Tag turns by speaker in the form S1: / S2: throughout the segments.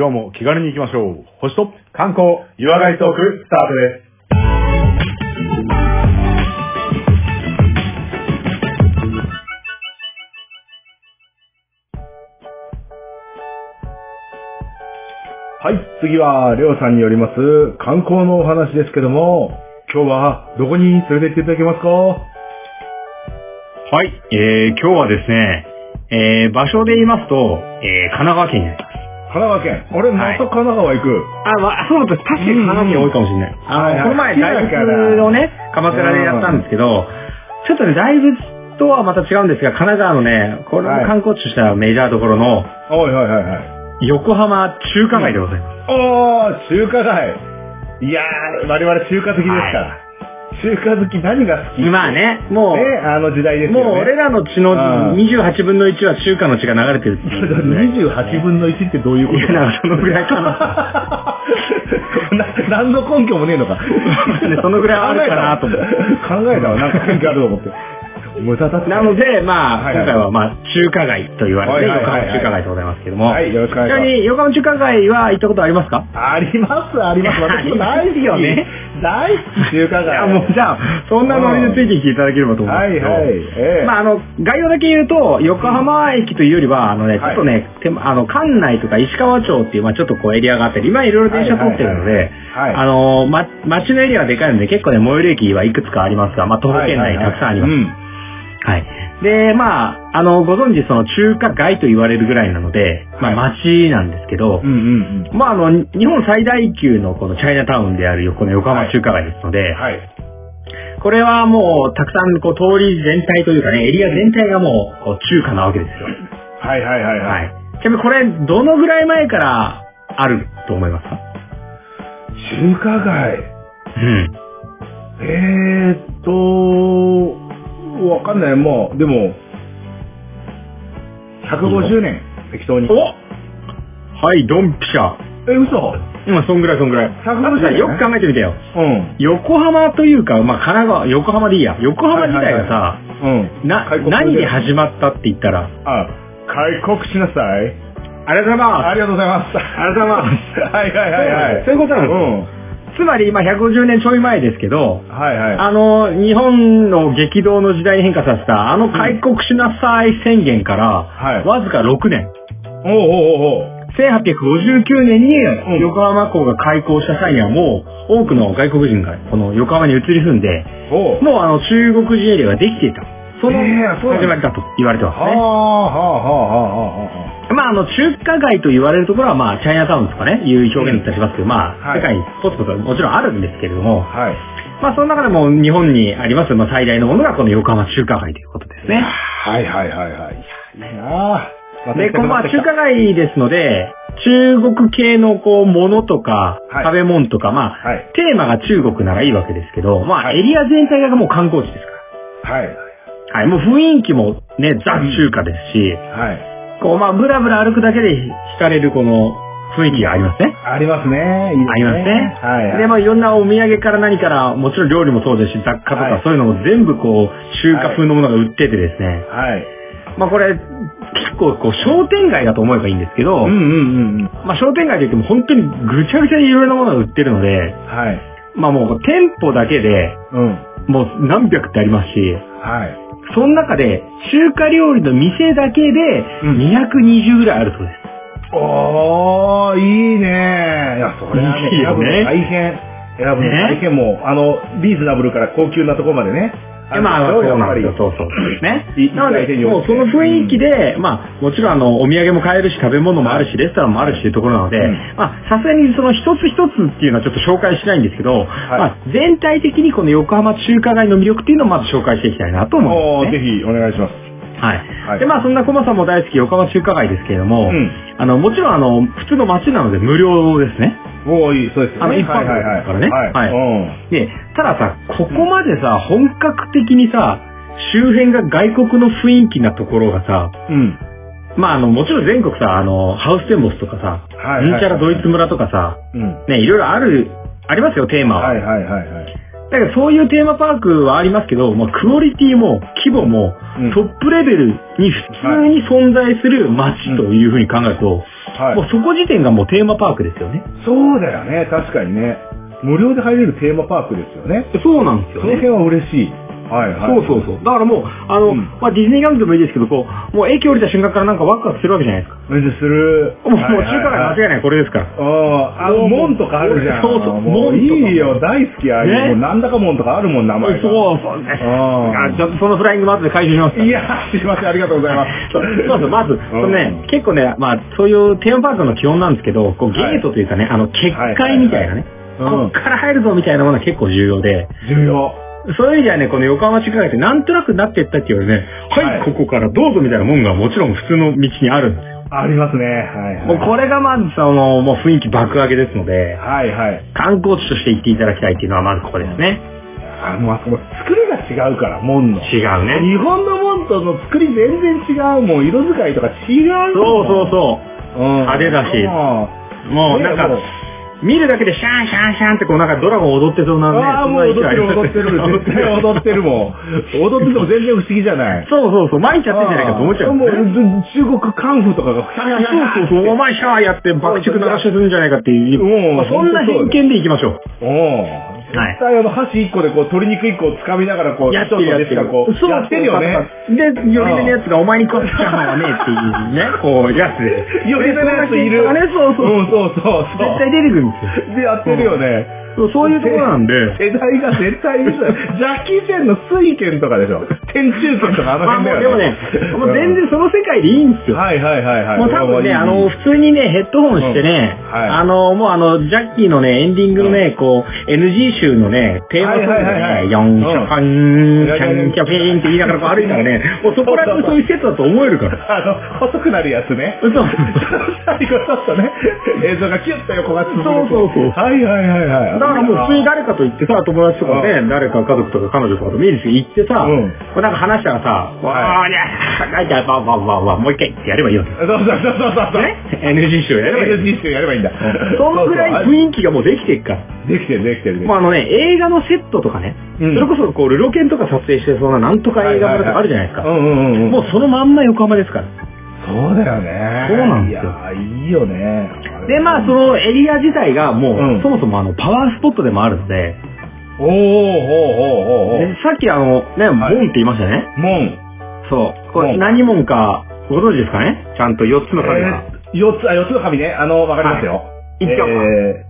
S1: 今日も気軽に行きましょう。星と
S2: 観光、
S1: 湯上がりトーク、スタートです。はい、次は、レオさんによります、観光のお話ですけども、今日は、どこに連れて行っていただけますか？
S3: はい、えー、今日はですね、えー、場所で言いますと、えー、神奈川県になります。
S1: 神奈川県。あれ、また神奈川行く。
S3: あ、まあ、そうだった。確かに神奈川県多いかもしれない。あの、この前、大仏をね、鎌倉でやったんですけど、ちょっとね、大仏とはまた違うんですが、神奈川のね、これも
S1: はい
S3: 観光地としてはメジャーどころの、
S1: はいはいはいはい。
S3: 横浜中華街でございます。
S1: おー、中華街。いやー、我々中華好きですから。中華好き何が好き
S3: まあね、もう、
S1: ね、あの時代ですよね。
S3: もう俺らの血の
S1: うん
S3: 28分の1は中華の血が流れてるっていうことで
S1: 28分の1ってどういうこと？
S3: いやそのぐらいかな
S1: な何の根拠もねえのか。
S3: ねそのぐらいあるかなと思って
S1: 考えたわ。なんか根拠あると思って。無駄だった。
S3: なので、まあ、
S1: はいはい
S3: 今回はまあ、中華街と言われて、
S1: はいはいはいはい
S3: 横浜中華街でございますけども。
S1: はい、よろしくお願いします。
S3: ちなみに、横浜中華街は行ったことありますか？
S1: あります、あります。私も大好き
S3: よね。
S1: 大好き、中華街。
S3: いや、もう、じゃあ、そんなノリでついてきていただければと思うんですけど。
S1: はいはいええ
S3: まあ、あの、概要だけ言うと、横浜駅というよりは、あのね、ちょ
S1: はい
S3: っとね、手間あの、関内とか石川町っていう、まあちょっとこうエリアがあったり、今いろいろ電車通ってるので、
S1: はいはいはいはい
S3: あの、ま、街のエリアがでかいので、結構ね、最寄り駅はいくつかありますが、まあ徒歩圏内にたくさんあります。
S1: うん
S3: はい。で、まあ、あの、ご存知、その中華街と言われるぐらいなので、まあ
S1: は
S3: 街なんですけど、
S1: うんうんうん。
S3: まああの、日本最大級のこのチャイナタウンであるこの横浜中華街ですので、
S1: はい。
S3: これはもうたくさんこう通り全体というかね、エリア全体がもうこう中華なわけですよ。
S1: はいはいはいは。
S3: はいい。ちなみにこれ、どのぐらい前からあると思いますか？
S1: 中華街。
S3: うん。
S1: えーっと、わかんない。もう、でも、150年、適当に。
S3: おはい、ドンピシャ。
S1: え、嘘
S3: 今、そんぐらいそんぐらい。
S1: 150
S3: だってさよく考えてみてよ。
S1: うん。
S3: 横浜というか、まあ、神奈川、横浜でいいや。横浜自体がさ、
S1: うん。
S3: な何で始まったって言ったら、
S1: あ、開国しなさい。
S3: ありがとうございます。
S1: ありがとうございます。
S3: ありがとうございます。
S1: はいはいはいはい。
S3: そういうことなんですよ
S1: うん。
S3: つまり、今150年ちょい前ですけど、
S1: はいはい。
S3: あの、日本の激動の時代に変化させた、あの開国しなさい宣言から、
S1: はい
S3: わずか6年。
S1: おうおうおうおう
S3: 1859年に
S1: ん
S3: 横浜港が開港した際にはもう多くの外国人がこの横浜に移り住んで、もうあの中国人エリアができていた。その始まりだと言われてますね。
S1: はあはあはあはあはあ。
S3: まああの中華街と言われるところはまあチャイナタウンとかね、いう表現だったりしますけど、まあ
S1: はい
S3: 世界にポツポツもちろんあるんですけれども、
S1: はい。
S3: まあその中でも日本にあります、まあ最大のものがこの横浜中華街ということですね。
S1: はいはいはいはい。いや。
S3: で、このまあ中華街ですので、中国系のこう、ものとか、
S1: はい
S3: 食べ物とか、まあ、
S1: はい。
S3: テーマが中国ならいいわけですけど、まあ、
S1: はい
S3: エリア全体がもう観光地ですか
S1: はい。
S3: ら。はい、もう雰囲気もね、ザ中華ですし、
S1: はい。
S3: こう、まあ、ブラブラ歩くだけで惹かれるこの雰囲気がありますね。
S1: ありますね。いいですね
S3: ありますね。
S1: はいはい。
S3: で、まあ、いろんなお土産から何から、もちろん料理もそうですし、雑貨とか、
S1: はい
S3: そういうのも全部こう、中華風のものが売っててですね。
S1: はい。
S3: まあ、これ、結構こう、商店街だと思えばいいんですけど、
S1: うんうんうんうん。
S3: まあ、商店街といっても本当にぐちゃぐちゃにいろいろなものが売ってるので、
S1: はい。
S3: まあもう店舗だけで
S1: うん。
S3: もう何百ってありますし、
S1: はい。
S3: その中で中華料理の店だけで
S1: うん
S3: 220ぐらいあるそうです。
S1: おー、いいねいや、それはね、選ぶの大変。選ぶの
S3: ね
S1: 大変もう、あの、リーズナブルから高級なところまでね。
S3: でまあ、そうなんですよ。そうそう。ね？
S1: いい。
S3: なので、もうその雰囲気で、まあ、もちろんあの、お土産も買えるし、食べ物もあるし、レストランもあるしっていうところなので、
S1: うん
S3: まあ、さすがにその一つ一つっていうのはちょっと紹介しないんですけど、
S1: い
S3: まあ、全体的にこの横浜中華街の魅力っていうのをまず紹介していきたいなと思
S1: おー、
S3: うんですね。
S1: ぜひお願いします。
S3: はい。
S1: はい
S3: で、まあ、そんなコマさんも大好き横浜中華街ですけれども、
S1: うん
S3: あの、もちろんあの、普通の街なので無料ですね。
S1: おー、いい、そうですよね。
S3: あの一般
S1: はいはいはい
S3: ですからね
S1: はい。
S3: はい
S1: うん。
S3: で、たださ、ここまでさ、本格的にさ、周辺が外国の雰囲気なところがさ、
S1: うん。
S3: まあ、あの、もちろん全国さ、あの、ハウステンボスとかさ、
S1: はいはい
S3: ニンチャラドイツ村とかさ、
S1: うん。
S3: ね、いろいろある、ありますよ、テーマは。
S1: はいはいはいはい。
S3: だからそういうテーマパークはありますけど、まあ、クオリティも規模も
S1: うん
S3: トップレベルに普通に存在する街というふうに考えると、
S1: はい
S3: もうそこ時点がもうテーマパークですよね。
S1: そうだよね、確かにね。無料で入れるテーマパークですよね。
S3: そうなんですよね。
S1: その辺は嬉しい。はいはい。
S3: そうそうそう。だからもう、あの、
S1: うん
S3: まあ、ディズニーランドでもいいですけど、こう、もう駅降りた瞬間からなんかワクワクするわけじゃないですか。
S1: する。
S3: もう、もう中華街間違いない、これですから。
S1: ああ、あの、門とかあるじゃん。
S3: そうそう門
S1: いいよ、大好き、ああいう。
S3: ね
S1: もうなんだか門とかあるもん、名前が。
S3: そうそうね。
S1: あ
S3: あちょっとそのフライングマークで回収します
S1: いや、すいません、ありがとうございます。
S3: そうそうそう、まず、そのね、結構ね、まあ、そういうテーマパークの基本なんですけど、こう、ゲートというかね、あの、結界みたいなね、
S1: はいはいはいうん
S3: こっから入るぞみたいなものは結構重要で、
S1: 重要。
S3: そういう意味ではね、この横浜中華街ってなんとなくなっていったっていうよりね、はい、
S1: はい
S3: ここからどうぞみたいなもんがもちろん普通の道にあるんですよ。
S1: ありますね。はい、はい。
S3: もうこれがまずその、もう雰囲気爆上げですので、
S1: はいはい。
S3: 観光地として行っていただきたいっていうのはまずここですね。
S1: あもうあそこ作りが違うから、門の。
S3: 違うね。
S1: 日本の門との作り全然違う。もう色使いとか違う。
S3: そうそうそう。
S1: うん。
S3: 派手だし
S1: うん
S3: もうなんか見るだけでシャンシャンシャンってこうなんかドラゴン踊ってそうなね。
S1: ああ、もう踊ってる踊ってる。絶対
S3: そう
S1: 踊ってるもん。踊ってても全然不思議じゃない。
S3: そうそう、毎日やってんじゃないかと思っちゃう。
S1: もう、中国カンフーとかが、ヒャヒャヒャヒャ
S3: そうそうそう、お前シャーやって爆竹鳴らしてするんじゃないかっていう。
S1: うん
S3: まあそんな偏見でいきましょう。
S1: うん。絶対あの箸一個でこう鶏肉一個を掴みながらこう、
S3: やってるやってる。
S1: こう、
S3: そう
S1: やってるよね。
S3: で、より手のやつがお前に食わせちゃうのはねっていうね、こう、やつで。
S1: より手のやついる。
S3: ね、そうそう。
S1: うん、そうそうそう。
S3: 絶対出てくるんですよ。
S1: で、やってるよね。
S3: そうそういうところなんで。
S1: 世代が絶対いるじゃん。ジャッキー・チェンの水拳とかでしょ。天中拳とかあの辺だよね。
S3: うでもね、もう全然その世界でいいんですよ。
S1: はいはいはいはい。
S3: もう多分ね、あの、普通にね、ヘッドホンしてね、
S1: うんはい
S3: あの、もうあの、ジャッキーのね、エンディングのね、こう、NG 集のね、テーマソングでね、ヨン、シャパン、チャン、キャフェーンって言いながらこう歩いたらね、もうそこら辺そういう施設だと思えるから。
S1: あの、細くなるやつね。
S3: そう。
S1: 最後ちょっとね、映像がキュッと横がつぶ
S3: そうそうそう
S1: はいはいはいはい。
S3: だからもう普通に誰かと行ってさ、友達とかね、誰か家族とか彼女とかと見るし行ってさ、
S1: うん
S3: こうなんか話したらさ、わーにゃー、なんか、もう一回ってやればいいよ。
S1: そうそうそうそうそう。
S3: ね ?NG 集やればいい。
S1: NG 集やればいいんだ。
S3: そのぐらい雰囲気がもうできてるから。
S1: できてるできてる。
S3: まああのね、映画のセットとかね、
S1: うん
S3: それこそこう、ルロケンとか撮影してそうななんとか映画村とかあるじゃないですか。もうそのまんま横浜ですから。
S1: そうだよね。
S3: そうなんですよ
S1: いやー、いいよね。
S3: で、まあそのエリア自体がもう、
S1: うん
S3: そもそもあの、パワースポットでもあるので、
S1: おー、ほうほうほうほう。
S3: でさっきあの、ね、門って言いましたね。
S1: 門。
S3: そう。これ
S1: 門
S3: 何門かご存知ですかね？ちゃんと4つの紙が。
S1: えー、四つ、あ、四つの紙ね。あの、わかりますよ。
S3: いっちゃおうか
S1: え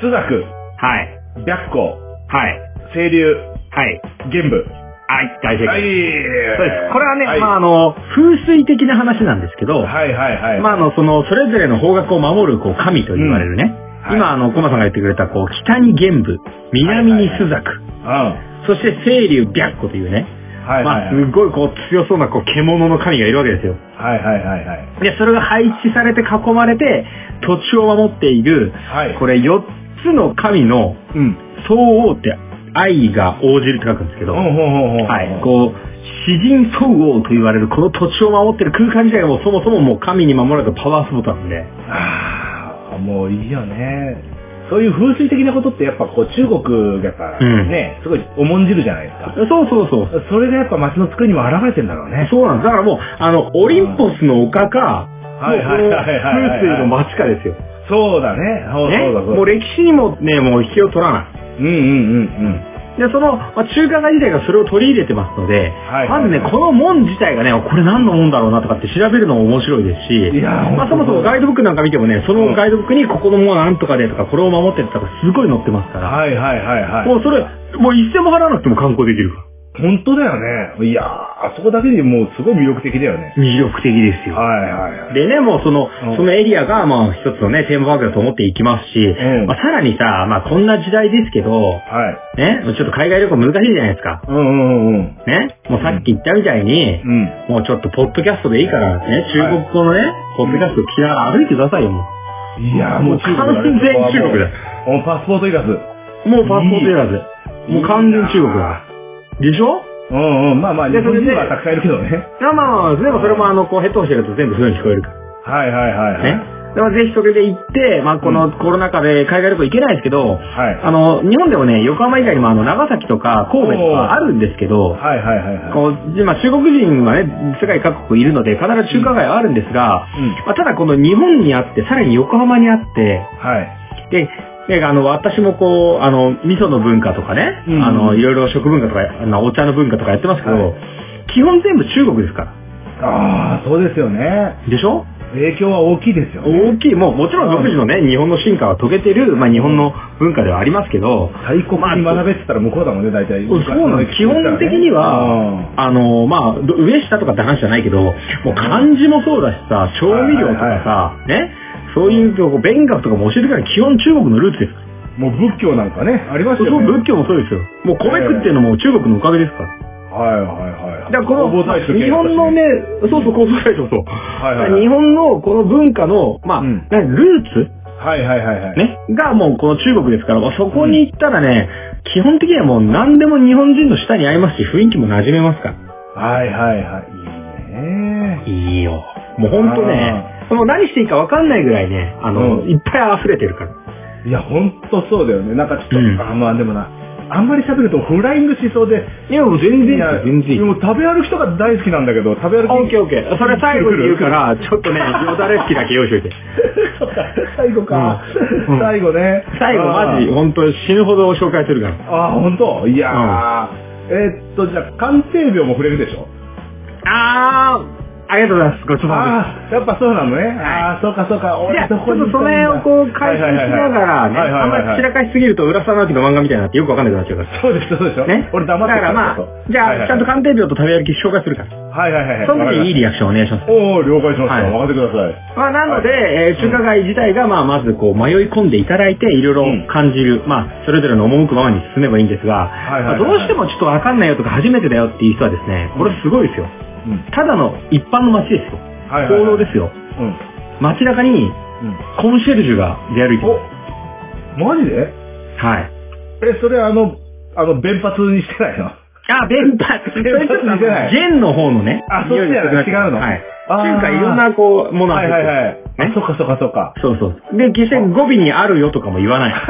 S1: ー、朱雀、
S3: はい。
S1: 白虎、
S3: はい。
S1: 清流、
S3: はい。
S1: 玄武。
S3: はい。大正解。
S1: はい。
S3: そうです。これはね、
S1: はい
S3: まああの、風水的な話なんですけど、
S1: はいはいはい。
S3: まああの、その、それぞれの方角を守る、こう、神と言われるね。
S1: はい
S3: 今、あの、コマさんが言ってくれた、こう、北に玄武、南に朱雀、
S1: うん。は
S3: そして清流白虎というね、
S1: いはい
S3: まあ、
S1: はい。
S3: すごいこう、強そうな、こう、獣の神がいるわけですよ。
S1: はいはいはいはい。
S3: で、それが配置されて囲まれて、土地を守っている、
S1: はい。
S3: これ4つの神の
S1: うん。
S3: 相応って愛が応じるって書くんですけど。はい、こう、詩人相応と言われるこの土地を守ってる空間自体がもうそもそももう神に守られたパワースポットなんで、
S1: ああ、もういいよね。そういう風水的なことってやっぱこう中国がやっぱ
S3: うん
S1: ね、すごい重んじるじゃないですか。
S3: そうそうそう。
S1: それがやっぱ街の作りにも現れてんだろうね。
S3: そうなんです。だからもう、あの、オリンポスの丘か、
S1: はいはいはいはいはい
S3: 風水の街かですよ。
S1: そうだね。そう
S3: ね
S1: そうだそうだ。
S3: もう歴史にもね、もう引けを取らない。
S1: うんうんうんうん。
S3: で、その、まあ、中華街自体がそれを取り入れてますので、
S1: はい
S3: まずね、この門自体がね、これ何の門だろうなとかって調べるのも面白いですし、
S1: いやー
S3: まあ、そもそもガイドブックなんか見てもね、そのガイドブックにここの門はなんとかでとか、これを守ってとかすごい載ってますから、
S1: はいはいはいはい。
S3: もうそれ、もう一銭も払わなくても観光できるから。
S1: 本当だよね。いやー、あそこだけでもうすごい魅力的だよね。
S3: 魅力的ですよ。
S1: はいはいはい。
S3: でね、もうその、
S1: うん
S3: そのエリアが、まあ一つのね、テーマパークだと思っていきますし、
S1: ん
S3: まあさらにさ、まあこんな時代ですけど、
S1: はい。
S3: ね、ちょっと海外旅行難しいじゃないですか。
S1: うんうんうんうん。
S3: ね、もうさっき言ったみたいに、
S1: うん。
S3: もうちょっとポッドキャストでいいからね、中国語のね、ポッドキャスト聞きながら歩いてくださいよ、も
S1: いやーもう中国だね
S3: 完全中国だ。
S1: もうパスポートいらず。
S3: う。もうパスポートいらず。もう完全中国だ。でしょ？
S1: うんうん。まあまあ、日本人はたくさんいるけどね。
S3: まあまあまあ、でもそれもあの、こうヘッドホンしてると全部そういう風に聞こえるから。
S1: はいはいはいはい。
S3: ね。でまあぜひそれで行って、まあこのコロナ禍で海外旅行行けないですけど、
S1: はい。
S3: あの、日本でもね、横浜以外にもあの、長崎とか神戸とかあるんですけど、
S1: はいはいはいはい。
S3: こう、でまあ中国人はね、世界各国いるので、必ず中華街はあるんですが、
S1: うん。
S3: まあ、ただこの日本にあって、さらに横浜にあって、
S1: はい。
S3: で、であの、私もこう、あの、味噌の文化とかね、
S1: うん。
S3: あの、いろいろ食文化とか、あの、お茶の文化とかやってますけど、
S1: はい。
S3: 基本全部中国ですから。
S1: ああ、そうですよね。
S3: でしょ？
S1: 影響は大きいですよね。
S3: 大きい、もうもちろん独自のね、日本の進化を遂げてる、まあ日本の文化ではありますけど、
S1: 大国に学べって言ったら向こうだもんね、大体。
S3: そうなの、基本的には、あの、まあ、ど上下とかって話じゃないけど、もう漢字もそうだしさ、調味料とかさ、ね、そういうとこ、勉学とかも教えてくれる基本中国のルーツです。
S1: もう仏教なんかね、ありました
S3: そう、
S1: よね。
S3: 仏教もそうですよ。もう米食っていうのも中国のおかげですから。
S1: はいはいはい。
S3: だからこの、日本のね、そうそう、構造大そうそう。
S1: はいはいはい
S3: 日本のこの文化の、まあ、ルーツ？
S1: はいはいはいはい。。
S3: ね、がもうこの中国ですから、まあそこに行ったらね、基本的にはもう何でも日本人の舌に合いますし、雰囲気も馴染めますから。
S1: はいはいはい。いいね。
S3: いいよ。もうほんとね、もう何していいか分かんないぐらいね、あの、
S1: うん
S3: いっぱい溢れてるから。
S1: いや、ほんとそうだよね。なんかちょっと、
S3: うん
S1: あ、まあでもな、あんまり喋るとフライングしそうで。
S3: いや、もう全然いい全然いい
S1: で。も食べ歩きとか大好きなんだけど、食べ歩き。
S3: オッケーオッケー。それ最後に言うから、ちょっとね、よだれ好きだけ用意しといて。
S1: そっか、最後か。
S3: うん
S1: 最後ね。
S3: 最後マジ、ほんと死ぬほど紹介するから。
S1: あー、ほんといやー、えーっと、じゃあ、鑑定病も触れるでしょ？
S3: あー、ありがとうございます。ごちそうさまです。
S1: ああ、やっぱそうなのね。ああ、そうかそうか。
S3: いや、ちょっとその辺をこう解説しながらね、あんまり散らかしすぎると浦沢直樹の漫画みたいになってよくわかんなくなっちゃうから。
S1: そうです、そうでしょ。
S3: ね？
S1: 俺黙って
S3: だからまあ、じゃあ、ちゃんと鑑定病と食べ歩き紹介するから。
S1: はいはいはいはい。
S3: その時にいいリ
S1: ア
S3: アクションお願いします。
S1: おお了解しました。
S3: はい
S1: 任せてください。
S3: まあ、なので、えー中華街自体が、まあ、まずこう、迷い込んでいただいて、いろいろ感じる、まあ、それぞれの赴くままに進めばいいんですが、どうしてもちょっとわかんないよとか、初めてだよっていう人はですね、これすごいですよ。
S1: うん。
S3: ただの一般の街ですよ。
S1: はいはいはい
S3: 行動ですよ。
S1: うん。
S3: 街中に、
S1: うん。
S3: コンシェルジュが出歩いてる。
S1: おマジで？
S3: はい。
S1: え、それあの、あの、弁髪にしてないの？
S3: あ、弁髪。それちょっとあの
S1: 弁髪じゃない
S3: ジェンの方のね。
S1: あそっちじゃない違うの？
S3: はい。
S1: あー
S3: 中華いろんなこう、ものあ
S1: はいはいはい。あ、
S3: ね
S1: そっかそっかそっか。
S3: そうそう。で、決して語尾にあるよとかも言わない。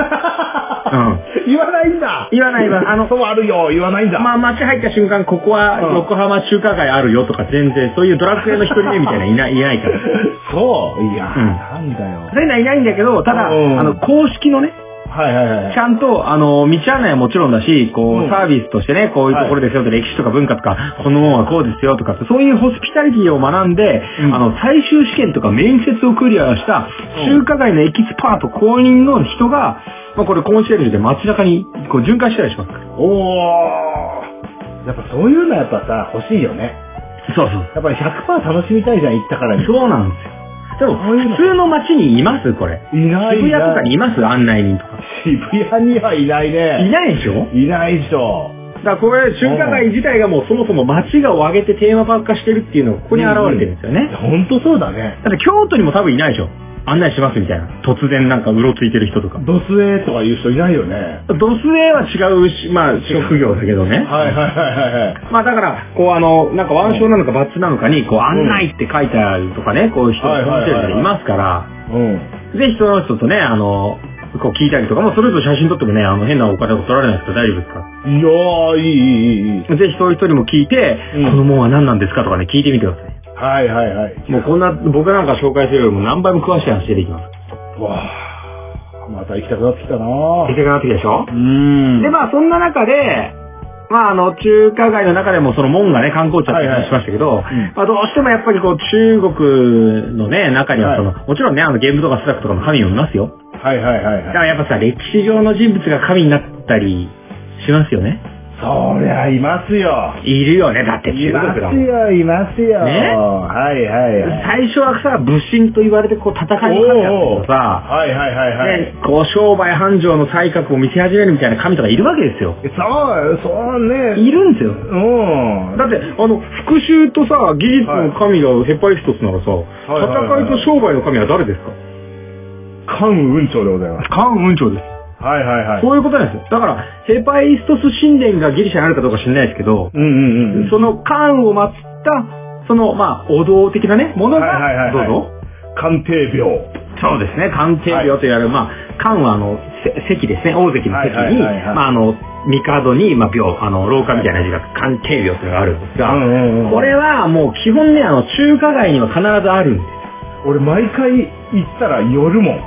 S3: うん。
S1: 言わないんだ。
S3: 言わない言わ。あの
S1: そうあるよ、言わないんだ。
S3: まあ、街入った瞬間、ここは
S1: うん。
S3: 横浜中華街あるよとか全然、そういうドラクエの一人目みたいなのいない、いないから。
S1: そう。いや、
S3: うん。
S1: なんだよ。
S3: そういないんだけど、ただ、
S1: うん。
S3: あの、公式のね、
S1: はいはいはい
S3: ち。ゃんと、あの、道案内はもちろんだし、こ
S1: う
S3: サービスとしてね、こういうところですよって、歴史とか文化とか、このものはこうですよとかそういうホスピタリティを学んで、
S1: うん
S3: あの、最終試験とか面接をクリアした、中華街のエキスパート公認の人が、まあ、これコンシェルジュで街中に、こう、巡回したりしますから。
S1: おー。やっぱそういうのやっぱさ、欲しいよね。
S3: そうそう。
S1: やっぱり100%楽しみたいじゃん、行ったからに。
S3: そうなんですよ。でも、普通の街にいます？これ。
S1: いない
S3: 渋谷とかにいます？案内人とか。
S1: 渋谷にはいないね。
S3: いないでしょ？
S1: いないでしょ。
S3: だからこれ、中華街自体がもうそもそも街がを挙げてテーマパーク化してるっていうのがここに現れてるんですよね。
S1: ほんとそうだね。
S3: だって京都にも多分いないでしょ案内しますみたいな。突然なんかうろついてる人とか。
S1: ドスエとか言う人いないよね。
S3: ドスエは違うし、まあ、職業だけどね。
S1: はいはいはいはい。
S3: まあだから、こうあの、なんか腕章なのかバッなのかに、こう案内って書いてあるとかね、こういう人が
S1: 見てる人い
S3: ますから、
S1: うん。
S3: ぜひその人とね、あの、こう聞いたりとかも、それぞれ写真撮ってもね、あの変なお金を取られないと大丈夫ですか？
S1: いやー、いい、いい、いい。
S3: ぜひそういう人にも聞いて、
S1: うん、
S3: このもんは何なんですか？とかね、聞いてみてください。
S1: はいはいはい。
S3: もうこんな、僕なんか紹介するよりも何倍も詳しい話出てきます。
S1: わあ、また行きたくなってきたな
S3: 出てくなってきたでしょ？
S1: う、ん。
S3: で、まあそんな中で、まああの、中華街の中でもその門がね、観光地だって話しましたけど、
S1: ん
S3: まあどうしてもやっぱりこう中国のね、中にはその、もちろんね、あのゲームとかスラックとかの神もいますよ。
S1: はいはいはいはい。
S3: だからやっぱさ、歴史上の人物が神になったりしますよね。
S1: そりゃ、いますよ。
S3: いるよね、だって
S1: い
S3: 中
S1: ます
S3: 国だもん。
S1: よ、いますよ。
S3: ね？
S1: はいはいはい。
S3: 最初はさ、武神と言われてこう戦いの神だったけどさ、
S1: はいはいはいはい。
S3: ね、こう商売繁盛の才覚を見せ始めるみたいな神とかいるわけですよ。
S1: そう、そうね。
S3: いるんですよ。
S1: うん。
S3: だって、あの、復讐とさ、技術の神がヘパイストスならさ、
S1: いはいはい
S3: 戦いと商売の神は誰ですか？
S1: 関雲長でございます。
S3: 関雲長です。
S1: はいはいはい。
S3: そういうことなんですよ。だから、ヘパイストス神殿がギリシャにあるかどうか知らないですけど、
S1: うんうんうん。
S3: その関を祀った、その、まあ、お堂的なね、ものが、
S1: はいはい
S3: どうぞ。
S1: 鑑定病。
S3: そうですね、鑑定病と言われる、まあ、官はあの、せ席ですね、大関の席に、
S1: はいはいはいはい
S3: まああの、帝に、まあ、病、あの、廊下みたいな字が、鑑定病というのがあるんですが、
S1: うんうんうん
S3: これはもう基本ね、あの、中華街には必ずあるんで
S1: 俺毎回行ったら寄るもん。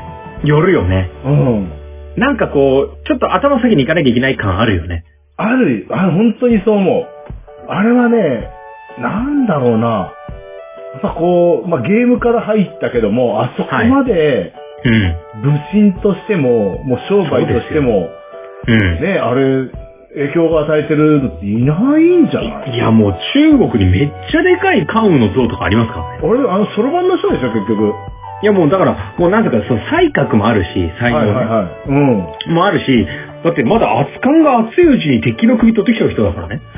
S3: す。寄るよね。
S1: うん。
S3: なんかこう、ちょっと頭先に行かなきゃいけない感あるよね。
S1: ある、あ、本当にそう思う。あれはね、なんだろうな。やっぱこう、まあ、ゲームから入ったけども、あそこまで、
S3: うん。
S1: 武神としても、もう商売としても、
S3: うん。
S1: ね、あれ、影響が与えてるのっていないんじゃない？
S3: いや、もう中国にめっちゃでかい関羽の像とかありますからね。
S1: あれ、あの、そろばんの人でしょ、結局。
S3: いや、もうだから、もうなんていうか、その才覚もあるし、才能ね、
S1: はいはいはい。うん。
S3: もあるし、だってまだ熱感が熱いうちに敵の首取ってきちゃう人だからね。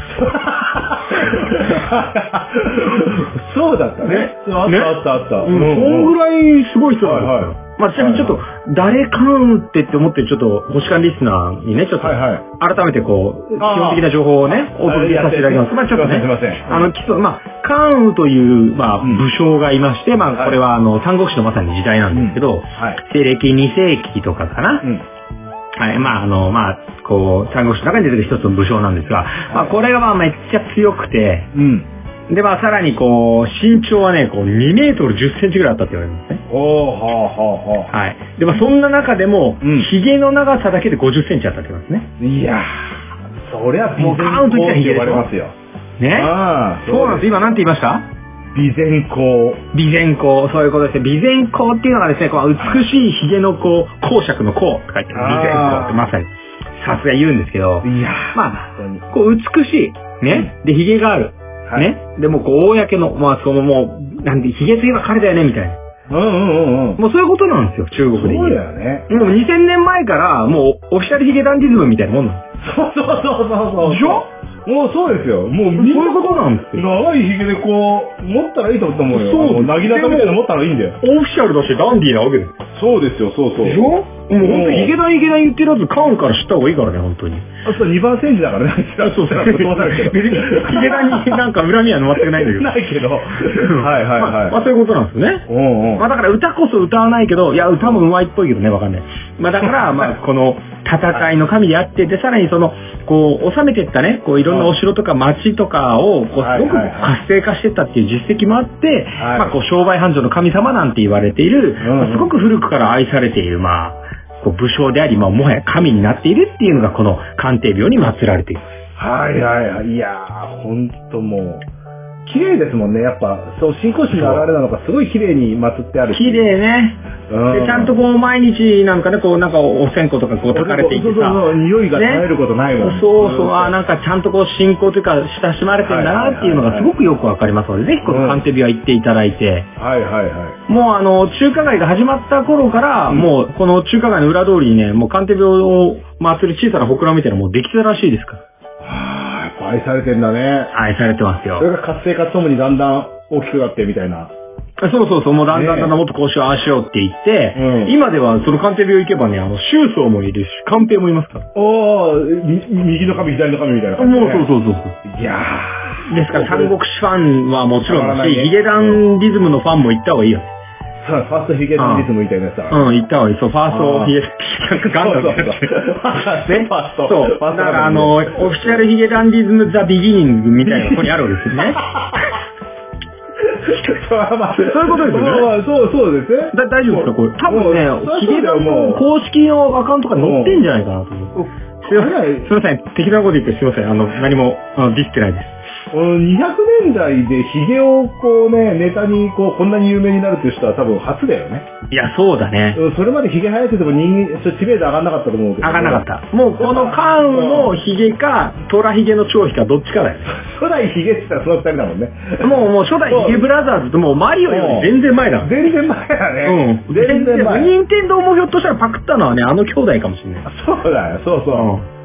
S1: そうだったね。あった
S3: ね
S1: あったあった。
S3: うん、そんぐらいすごい人なんですよ。
S1: はいはい
S3: まあ、ちなみにちょっと、誰かんってって思ってるちょっと、星間リスナーにね、ちょっと。改めてこう、基本的な情報をね、お届けさせていただきます。まあちょっとねあの、基礎、まあ、関羽という、まあ、
S1: うん
S3: 武将がいまして、まあ、
S1: はい
S3: これはあの、三国志のまさに時代なんですけど、
S1: はい。
S3: 西暦2世紀とかかな。
S1: うん。
S3: はい、まあ、あの、まあ、こう、三国志の中に出てくる一つの武将なんですが、まあ、これがまあ、めっちゃ強くて、
S1: うん。
S3: で、まあ、さらにこう、身長はね、こう、2メートル10センチぐらいあったって言われるんですね。
S1: おー、はあはあはあ。
S3: はい。で、まあ、そんな中でも、
S1: うん
S3: 髭の長さだけで50センチあったって言われますね。
S1: いやー、そりゃ、
S3: もうカウント
S1: 備前公って呼ばれますよ。
S3: ね。
S1: ああ、
S3: そうなんです。今なんて言いました？
S1: 備前公。
S3: 備前公、そういうことですね。備前公っていうのがですね、こう美しい髭のこう、公爵の公と書いて、備前公ってまさに、さすが言うんですけど、
S1: いやー、
S3: まあ
S1: 本
S3: こう美しい。ね。で、髭がある。
S1: はい
S3: ね。でもこう、公の、まあそのもう、なんで、髭ついば彼だよね、みたいな。
S1: うんうんうんうん。
S3: もうそういうことなんですよ、中国で言
S1: そう
S3: う。
S1: だよね。
S3: もう2000年前から、もうオフィシャルヒゲダンディズムみたいなもんなんで
S1: そうそうそうそうそう。
S3: でしょ？
S1: もうそうですよ。もうみんな
S3: そういうことなんですよ
S1: 長い髭でこう、持ったらいいと思うよ。
S3: そう
S1: なぎなたみたいなの持ったらいいんだよ。
S3: す。オフィシャルだしダンディーなわけです。
S1: そうですよ、そうそう。
S3: でしょ？もう本当ヒゲダンヒゲダン言ってるやつ、カウンから知った方がいいからね、本当に。
S1: あと2番センチだからね。そうそう。そうなるけど。
S3: 別にヒゲダンになんか恨みは全くないんだけど。
S1: ないけど。はいはい
S3: まあまあ
S1: はい。
S3: そういうことなんですよね。
S1: うんうん。
S3: まあだから歌こそ歌わないけど、いや歌も上手いっぽいけどね、わかんない。まあだから、まあ この戦いの神であって、で、さらにその、こう、治めてったね、こういろんなお城とか町とかを、こう、すごく
S1: はいはいはい
S3: 活性化してったっていう実績もあって、
S1: はい
S3: まあこう、商売繁盛の神様なんて言われている、まあすごく古くから愛されている、まあ、こう武将であり、まあもはや神になっているっていうのがこの鑑定病に祀られています。
S1: はいはいはい。いやー、ほんともう、綺麗ですもんね。やっぱ、そう、信仰心の現れなのか、すごい綺麗に祀ってあるし。
S3: 綺麗ね。
S1: うん
S3: で、ちゃんとこう、毎日なんかね、こう、なんかお線香とかこう、炊かれていてさ。
S1: そうそうそう、匂いが絶えることないもん。
S3: そうそう、あーなんかちゃんとこう信仰というか親しまれてるんだなっていうのがすごくよくわかりますので、ぜひこのカンテビは行っていただいて、
S1: はいはいはい。
S3: もうあの、中華街が始まった頃から、
S1: うん
S3: もうこの中華街の裏通りにね、もうカンテビを祭る小さな祠みたいなのもうできてたらしいですから。
S1: 愛されてんだね。
S3: 愛されてますよ
S1: そ。れが活性化とともにだんだん大きくなってみたいな。
S3: そうそうそう、もうだんだんだんだんもっとこうしよう、ああしようって言って、
S1: うん
S3: 今ではそのカンテビを行けばね、あの、周宗もいるし、カンペイもいますから。
S1: おー、み右の髪、左の髪みたいな感じ、
S3: もうそうそうそうそう。
S1: う。いやー。
S3: ですから、三国志ファンはもちろんだし、ヒゲダンディズムのファンも行った方がいいよ。
S1: さファーストヒゲダンリズムみたいなやつだ。
S3: うん、行った方がいい。そう、ファーストヒゲ、ダム
S1: そうそうそう
S3: ね。
S1: ファースト
S3: そう。
S1: ファースト
S3: だからあの、オフィシャルヒゲダンディズムザビギニングみたいなとこにあるわけですよね。
S1: そうまあ
S3: そういうことですよね
S1: まあそう、そうですね。
S3: だ大丈夫ですか？これ。多分ねヒゲダンの公式のアカウントが載ってんじゃないかなと思う。すいません。すいません。適当なこと言ってすいません。あの、何も、あのディスってないです。
S1: この200年代でヒゲをこうね、ネタにこう、こんなに有名になるっていう人は多分初だよね。
S3: いや、そうだね。
S1: うんそれまでヒゲ生えてても人間、知名度上がんなかったと思うけど。
S3: 上がんなかった。もうこのカウンのヒゲか、トラヒゲの長ヒかどっちかだよね。
S1: 初代ヒゲって言ったらその二人だもんね。
S3: もう、もう初代ヒゲブラザーズともうマリオより全然前だ。
S1: 全然前だね。
S3: うん。
S1: 全然前。
S3: 任天堂もひょっとしたらパクったのはね、あの兄弟かもしれない。
S1: あそうだよ、そうそう。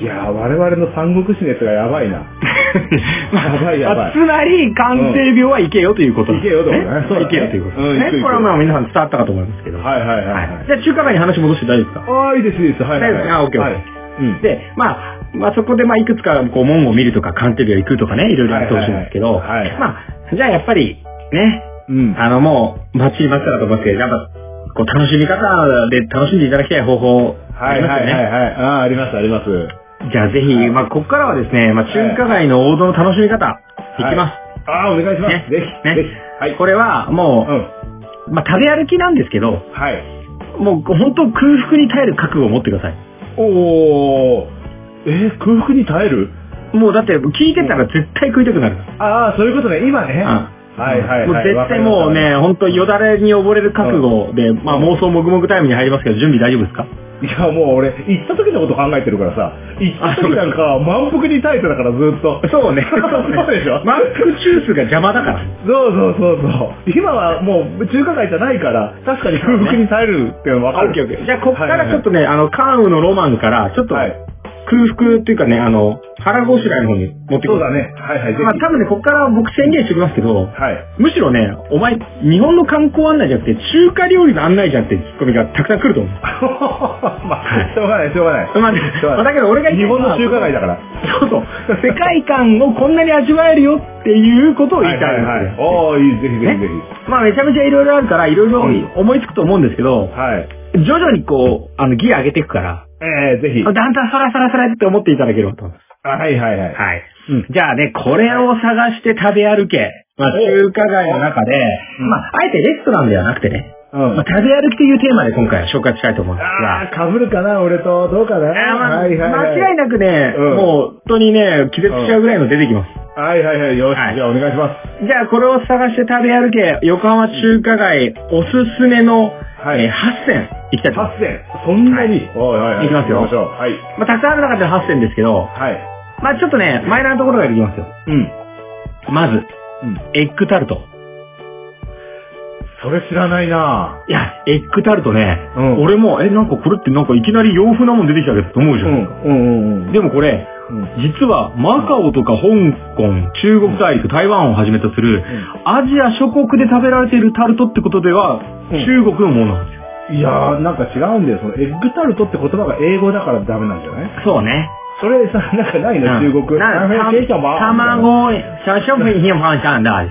S1: いやー、我々の三国志熱がやばいな。やばいやばい
S3: つまり、鑑定病は行けよということ
S1: 行けよとね
S3: 行けよということね。これはまあ皆さん伝わったかと思いますけど。
S1: はいはいはいはい。
S3: じゃあ中華街に話戻して大丈夫ですか？
S1: ああ、いいですいいです。はいはいはい。
S3: あオッケーオッケー。で、まあ、まあそこでまあいくつかこう門を見るとか鑑定病行くとかね、いろいろやってほしいんですけど、
S1: はいはいはいはい
S3: まあ、じゃあやっぱり、ね、
S1: うん。
S3: あのもう、待ちに待ってたと思いますけど、やっぱ、こう楽しみ方で楽しんでいただきたい方法あ
S1: はい
S3: りますよね。
S1: はいはいはい。ああ、ありますあります。
S3: じゃあぜひ、まあ、ここからはですね、まあ、中華街の王道の楽しみ方、いきます。
S1: ああ、お願いします。
S3: ね
S1: ぜひ、
S3: ね
S1: ぜひ。はい。
S3: これは、も
S1: う
S3: まあ、食べ歩きなんですけど、
S1: はい。
S3: もう、本当空腹に耐える覚悟を持ってください。
S1: おー。えー空腹に耐える？
S3: もう、だって、聞いてたら絶対食いたくなる。
S1: ああ、そういうことね。今ね。
S3: うん
S1: はいはいはい。
S3: もう絶対もうね、本当よだれに溺れる覚悟で、まあ妄想もぐもぐタイムに入りますけど、準備大丈夫ですか？
S1: いや、もう俺、行った時のこと考えてるからさ、行った時なんか満腹に耐えてたからずっと。
S3: そうね。
S1: そうでしょ？
S3: 満腹ジュースが邪魔だから。
S1: そうそうそうそう。今はもう中華街じゃないから、確かに空腹に耐えるっていうの分かる。
S3: じゃあ、こっからちょっとね、あの、関羽のロマンから、ちょっと、
S1: はい。
S3: 空腹っていうかね、あの、腹ごしらえの方に持ってくる。
S1: そうだね。はいはい。
S3: まあ多分ね、こっから僕宣言しておきますけど、
S1: はい。
S3: むしろね、お前、日本の観光案内じゃなくて、中華料理の案内じゃんってツッコミがたくさん来ると思う。
S1: まあ、しょうがない、しょうがない。
S3: まあ、
S1: しょうがない
S3: まあだけど俺が
S1: 日本の中華街だから。
S3: そうそう。世界観をこんなに味わえるよっていうことを言いたい。
S1: はいはいはい。おー、いい、ぜひぜひぜひ。
S3: まあめちゃめちゃいろいろあるから、いろいろ思いつくと思うんですけど、
S1: はい。
S3: 徐々にこう、あの、ギア上げていくから、
S1: えー、ぜひ。
S3: だんだんそらそらそらって思っていただければと思います。
S1: はいはいはい。
S3: はい。
S1: うん
S3: じゃあね、これを探して食べ歩け。まあ、
S1: お
S3: 中華街の中で、
S1: うん
S3: まあ、あえてレストランではなくてね、
S1: うん
S3: まあ、。食べ歩きというテーマで今回は紹介したいと思うんですが、
S1: あー、被るかな、俺と。どうかな。
S3: まあ
S1: はいはいはい。
S3: 間違いなくね、
S1: うん
S3: もう本当にね、気絶しちゃうぐらいの出てきます。
S1: はいはいはい。よし、
S3: はい
S1: じゃあお願いします。
S3: じゃあ、これを探して食べ歩け、横浜中華街おすすめの、
S1: はい
S3: えー8選いきたいと思います。
S1: 8000。そんなに。はいはい。
S3: いきますよ
S1: 行きましょう。はい。
S3: まあ、たくさんある中での8選ですけど、
S1: はい。
S3: まあ、ちょっとね、マイナーなところからいきますよ。
S1: うん。
S3: まず、
S1: うん。
S3: エッグタルト。
S1: それ知らないない
S3: や、エッグタルトね、
S1: うん
S3: 俺も、え、なんかこれってなんかいきなり洋風なもん出てきたけどと思うじゃん。
S1: うん。うんうんうん。
S3: でもこれ、
S1: うん。
S3: 実はマカオとか香港、中国大陸、台湾をはじめとする、アジア諸国で食べられているタルトってことでは、
S1: うん
S3: 中国のものなんですよ。
S1: いやー、なんか違うんだよ。そのエッグタルトって言葉が英語だからダメなんじゃない？
S3: そうね。
S1: それさ、なんかないの、中国。
S3: な卵、小商品品ファンシャンダー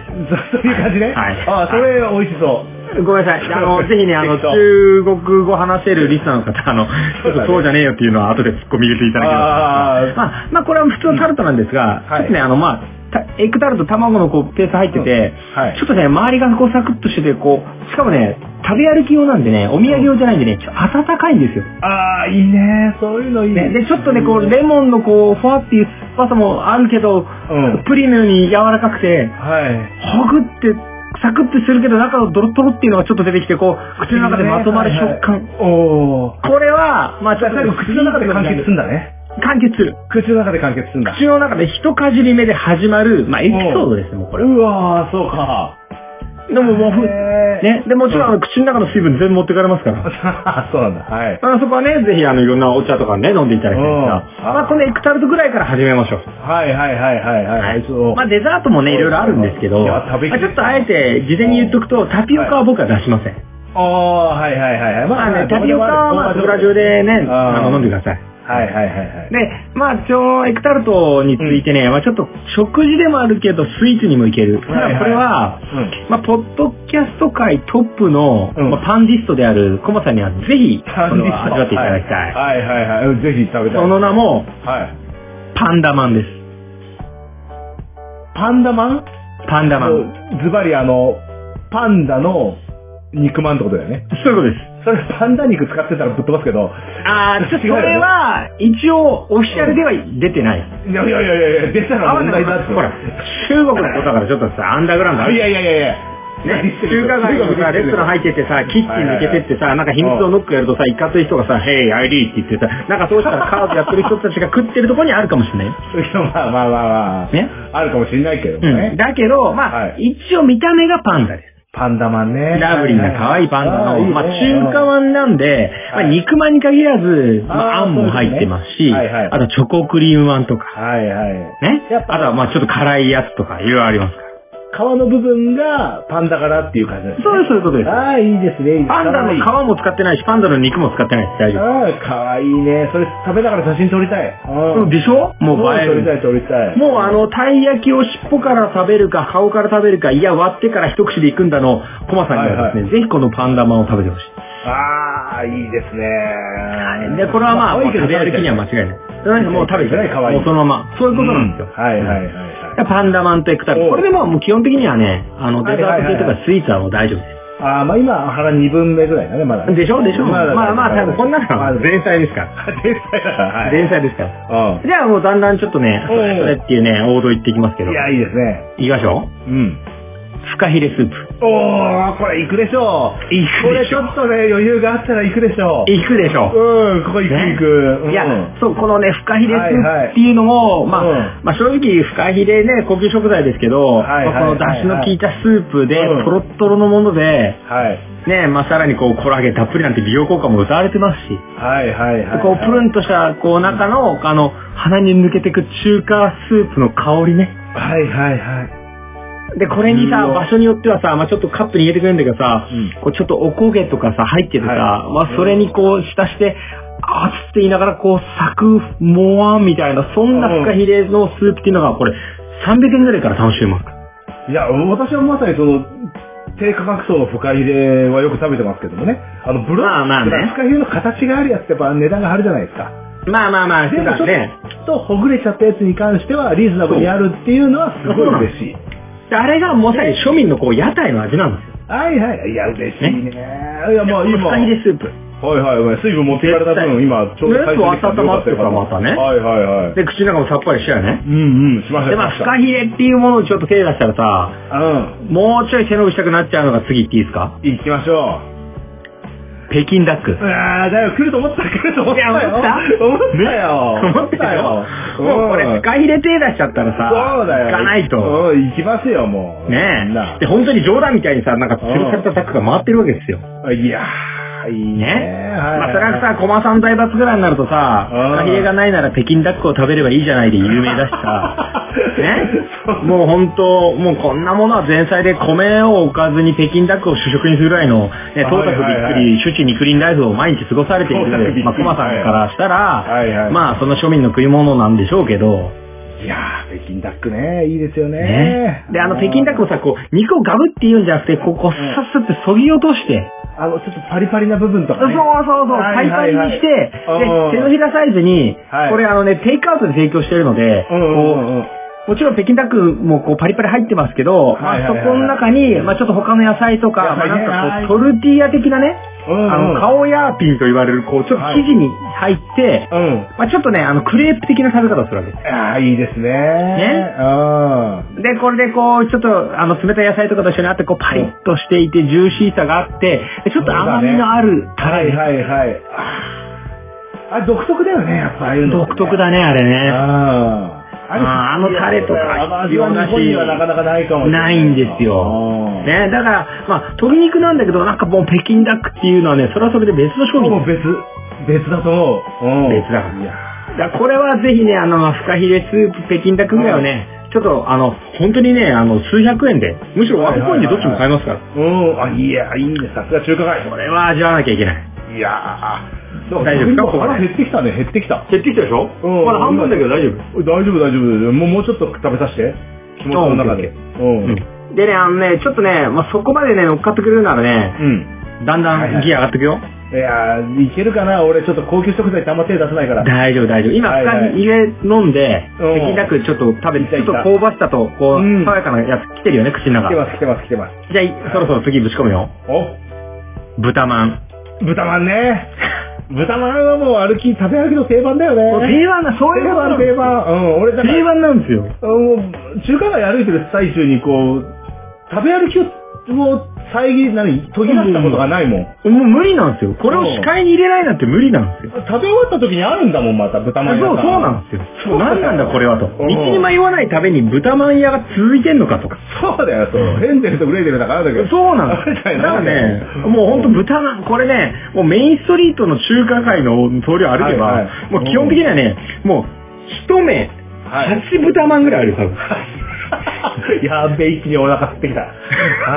S1: そういう感じね。
S3: はい。
S1: ああ、それ美味しそう。
S3: ごめんなさい。あの、ぜひね、あの、中国語話せるリスナーの方、あの、ちょっとそうじゃねえよっていうのは後で突っ込み入れていただければ
S1: あー。
S3: まあ、まあ、これは普通のタルトなんですが、
S1: はい。
S3: ちょっとね、あの、まあ、たエッグタルト卵のこう、ペースト入ってて、
S1: はい
S3: ちょっとね、周りがこうサクッとしてて、こう、しかもね、食べ歩き用なんでね、お土産用じゃないんでね、ちょっと温かいんですよ。
S1: ああ、いいね。そういうのいい
S3: ね、で、ちょっとね、こう、レモンのこう、ふわっていう酸っぱさもあるけど、
S1: うん
S3: プリンのように柔らかくて、
S1: はい。
S3: ほぐって、サクッとするけど、中のドロトロっていうのがちょっと出てきて、こう、口の中でまとまる食感。
S1: おー。
S3: これは、まあちょ
S1: 口の中で完結するんだね。
S3: 完結する。
S1: 口の中で完結するんだ。
S3: 口の中で一かじり目で始まる、まあエピソードですね、もうこれ。
S1: うわー、そうか。
S3: でももうね、で、もちろんあの口の中の水分全部持ってかれますから。
S1: そうなんだ。はい。
S3: あそこはね、ぜひあの、いろんなお茶とかね、飲んでいただきたいんですが、
S1: うん
S3: まあこのエクタルトぐらいから始めましょう。
S1: はいはいはいはいはい。そう
S3: まあデザートもね、いろいろあるんですけど、ちょっとあえて事前に言っとくと、タピオカは僕は出しません。
S1: ああ、はいはいはいはい。
S3: まあね、タピオカはまあそこら中でね、あの、飲んでください。
S1: はいはいはいはい。
S3: で、まあ、ちょ、エクタルトについてね、まあちょっと食事でもあるけど、スイーツにもいける。た
S1: はいはい
S3: だこれは、
S1: うん
S3: まあ、ポッドキャスト界トップの、
S1: うん
S3: まあ、パンディストであるコマさんにはぜひ、これは味わっていただきたい。
S1: はいはいはいはい。ぜひ食べたい。
S3: その名も、
S1: はい。
S3: パンダマンです。
S1: パンダマン？
S3: パンダマン。
S1: ンズバリあの、パンダの肉まんってことだよね。
S3: そういうことです。
S1: それパンダ肉使ってたらぶっ飛ばすけど。
S3: あー、ちょっとそれは、一応、オフィシャルでは出てない。
S1: いやいやいやいや、出たら問題だって。
S3: ほら、中国のことだからちょっとさ、アンダーグラウンドある
S1: いやいやいやいや。
S3: ね、中華街にさ、レストラン入ってってさ、キッチン抜けてってさ、なんか秘密をノックやるとさ、一括い人がさ、ヘイ、ID って言ってさ、なんかそうしたらカードやってる人たちが食ってるところにあるかもしれないよ。
S1: まあまあまあまあ。
S3: ね？
S1: あるかもしれないけども
S3: うん。
S1: ね。
S3: だけど、まあ、
S1: はい
S3: 一応見た目がパンダです。
S1: パンダマンね。
S3: ラブリーな可愛いパンダの、まあ中華まんなんで、まあ
S1: はい
S3: 肉まんに限らず、まあ
S1: あ
S3: んも入ってますし、あとチョコクリームまんとか、
S1: はいはい。
S3: ね？あとはまあちょっと辛いやつとかいろいろありますから。
S1: 皮の部分がパンダからっていう感じです、ね。
S3: そうです、そういうことです。
S1: ああ、いいですね。
S3: パンダの皮も使ってないし、パンダの肉も使ってないです。大丈夫。
S1: ああ、かわいいね。それ食べながら写真撮りたい。うん。
S3: でしょ？もう映える。
S1: 撮りたい、撮りたい。
S3: もうあの、たい焼きを尻尾から食べるか、顔から食べるか、いや、割ってから一口でいくんだの、コマさんにはですね、
S1: はい
S3: ぜひこのパンダマンを食べてほしい。
S1: ああ、いいですね。
S3: で、これはまあ、食べ歩きには間違いない。なんかもう食べて
S1: ね可愛い
S3: もうそのまま。そういうことなんですよ。
S1: はいはいはいはい。
S3: パンダマンとエクタル。これでももう基本的にはね、あの、
S1: はい
S3: デザート系と
S1: はい
S3: かスイーツはもう大丈夫です。
S1: ああ、まあ今、腹2分目ぐらいだね、まだね。
S3: でしょでしょ
S1: まだ
S3: まあまあ、多分こんなのは前菜ですか？ら。
S1: 天才だから、はい。
S3: 前菜ですか？ら。
S1: う
S3: じゃあもうだんだんちょっとね、それっていうね、王道言っていきますけど。
S1: ん。いや、いいですね。
S3: いきましょう。
S1: うん。
S3: フカヒレスープ。
S1: おー、これ行くでしょう。
S3: 行
S1: これちょっとね、余裕があったら行くでしょう。
S3: 行くでしょ
S1: うん、ここ行く
S3: ね
S1: 行く。うん
S3: いや、そう、このね、フカヒレスープっていうのも、まあ、
S1: うん
S3: まあ正直、フカヒレね、高級食材ですけど、
S1: はいはい
S3: まあこの出汁の効いたスープで、
S1: うん
S3: トロットロのもので、
S1: はい。
S3: ね、まあさらにこう、コラーゲンたっぷりなんて美容効果も歌われてますし、
S1: はいはいはい。
S3: こう、プルンとした、こう、中の、あの、鼻に抜けてく中華スープの香りね。
S1: はいはいはい。
S3: で、これにさ、
S1: うわ
S3: 場所によってはさ、まあちょっとカップに入れてくれるんだけどさ、
S1: うん
S3: こうちょっとおこげとかさ、入っててさ、
S1: はい
S3: まあそれにこう、浸して、あーっつって言いながら、こう、サク、モワンみたいな、そんなフカヒレのスープっていうのが、これ、300円ぐらいから楽しめます。
S1: いや、私はまさにその、低価格層のフカヒレはよく食べてますけどもね。あの、ブロ
S3: まあまあね
S1: フカヒレの形があるやつってやっぱ値段が張るじゃないですか。
S3: まあまあまあ、
S1: でもちょっ
S3: ね。
S1: とほぐれちゃったやつに関してはリーズナブルにあるっていうのはすごい嬉しい。
S3: であれがまさに庶民のこう、屋台の味なんですよ。
S1: はいはい。いや、嬉しいね。いや、まあ今。
S3: フカヒレスープ。
S1: はいはいはい。水分持ってかれた分、今、ちょうど
S3: ね
S1: 回収できたんでよかったよかった
S3: 温まってさまたね
S1: はいはいはい。
S3: で、口の中もさっぱりしたよね。
S1: うんうん、しました
S3: で、まあ、フカヒレっていうものにちょっと手出したらさ、
S1: うん。
S3: もうちょい背伸びしたくなっちゃうのが次言っていいですか？
S1: 行きましょう。
S3: 北京ダック。
S1: ああ、だよ、来ると思った、来ると思ったよ。
S3: いや思った？
S1: 思ったよ。
S3: 思ったよ。もうこれ、
S1: うん
S3: フカヒレ手出しちゃったらさ、
S1: そうだよ。
S3: 行かないと。
S1: うん、行きますよ、もう。
S3: ねえ。で、本当に冗談みたいにさ、なんか吊るされたタックが回ってるわけですよ。
S1: いやー、いいね。
S3: ね。
S1: はい
S3: まあ、それはさ、コマさん財閥ぐらいになるとさ、
S1: うん
S3: フカヒレがないなら北京ダックを食べればいいじゃないで有名だしさ、ね？もう本当、もうこんなものは前菜で米を置かずに北京ダックを主食にするぐらいの、ね、トータスびっ
S1: はいはいは
S3: くり、主治肉林ライフを毎日過ごされている、まあ、コマさんからしたら、
S1: はいはい
S3: まあ、その庶民の食い物なんでしょうけど、
S1: いやー、北京ダックね、いいですよね。
S3: ね。で、あの、北京ダックをさ、こう、肉をガブって言うんじゃなくて、こう、こう、さっさってそぎ落として、
S1: あの、ちょっとパリパリな部分とか
S3: そう
S1: ね。
S3: そうそう、
S1: はい
S3: パリパリにして、で手のひらサイズに、
S1: はい。
S3: これあのね、テイクアウトで提供してるので、
S1: うんうんうん。うん。
S3: こうもちろん北京ダックもこうパリパリ入ってますけど、ま
S1: はいはいはい
S3: あそこの中に、まあちょっと他の野菜とか、まなんかこう、トルティーヤ的なね、
S1: うんうん
S3: あの、顔ヤーピンと言われる、こう、ちょっと生地に入って、
S1: うん。
S3: まあちょっとね、あの、クレープ的な食べ方をするわけです。
S1: ああ、いいですね。
S3: ね
S1: うん。
S3: で、これでこう、ちょっと、あの、冷たい野菜とかと一緒にあって、こう、パリッとしていて、ジューシーさがあって、でちょっと甘みのあるタレ
S1: はいはいはい。ああ、独特だよね、やっぱああいうのね。
S3: 独特だね、あれね。
S1: ああ。
S3: あのタレとか
S1: あの味は日本にはなかなかないかもしれな。
S3: ないいんですよ。ね、だから、まあ、鶏肉なんだけど、なんかもう北京ダックっていうのはね、それはそれで別の商品
S1: もう別、別だと思う。うん。
S3: 別だから
S1: いや
S3: だこれはぜひね、あの、まあフカヒレスープ、北京ダックぐらいはね、ちょっと、あの、本当にね、あの、数百円で、むしろワンコインでどっちも買えますから。
S1: うん。あ、いや、いいね。さすが中華街。
S3: これは味わわなきゃいけない。
S1: いやー。
S3: 大丈夫ですか？
S1: 今腹減ってきたね、減ってきた。
S3: 減ってきたでしょ？
S1: うん
S3: まだ半分だけど大丈夫？
S1: 大丈夫、大丈夫。もう、もうちょっと食べさせて。気持ちの中で。
S3: でね、あのね、ちょっとね、まあ、そこまでね、乗っかってくれるならね、
S1: うん。
S3: だんだんギア上がってくよ。
S1: いやー、いけるかな？俺ちょっと高級食材ってあんま手出せないから。
S3: 大丈夫、大丈夫。今、
S1: はいはい
S3: フカヒレ飲んで、
S1: うん
S3: 北京ダックちょっと食べて、ちょっと香ばしさと、こう、
S1: うん
S3: 爽やかなやつ来てるよね、口の中。
S1: 来てます、来てます、来てます。
S3: じゃあい、そろそろ次ぶち込むよ。
S1: お
S3: 豚まん。
S1: 豚まんね。豚まんはもう歩き、食べ歩きの定番だよね。
S3: 定番だ、そういう
S1: 定番、
S3: ことなん
S1: 定番。うん、俺だ
S3: 定番なんですよ。
S1: もう、中華街歩いてる最中にこう、食べ歩きを、もう、遮り、何、途切らしたことがないもん。
S3: もう無理なんですよ。これを視界に入れないなんて無理なんですよ。
S1: 食べ終わった時にあるんだもん、また豚まん屋
S3: そう、
S1: さ
S3: そうなんですよ。
S1: そう
S3: 何なんだこれはと。
S1: うん
S3: 一人前言わないために豚まん屋が続いてんのかとか。
S1: そうだよ、そう。ヘンデルとグレーデルだからだけど。
S3: そうなんです。
S1: よ
S3: だからね、もうほんと豚まん、これね、もうメインストリートの中華街の通りを歩けば、
S1: はいはい
S3: もう基本的にはね、もう一目、
S1: はい
S3: 八豚まんぐらいあるよ、多分。
S1: やべえ、一気にお腹空ってきた。は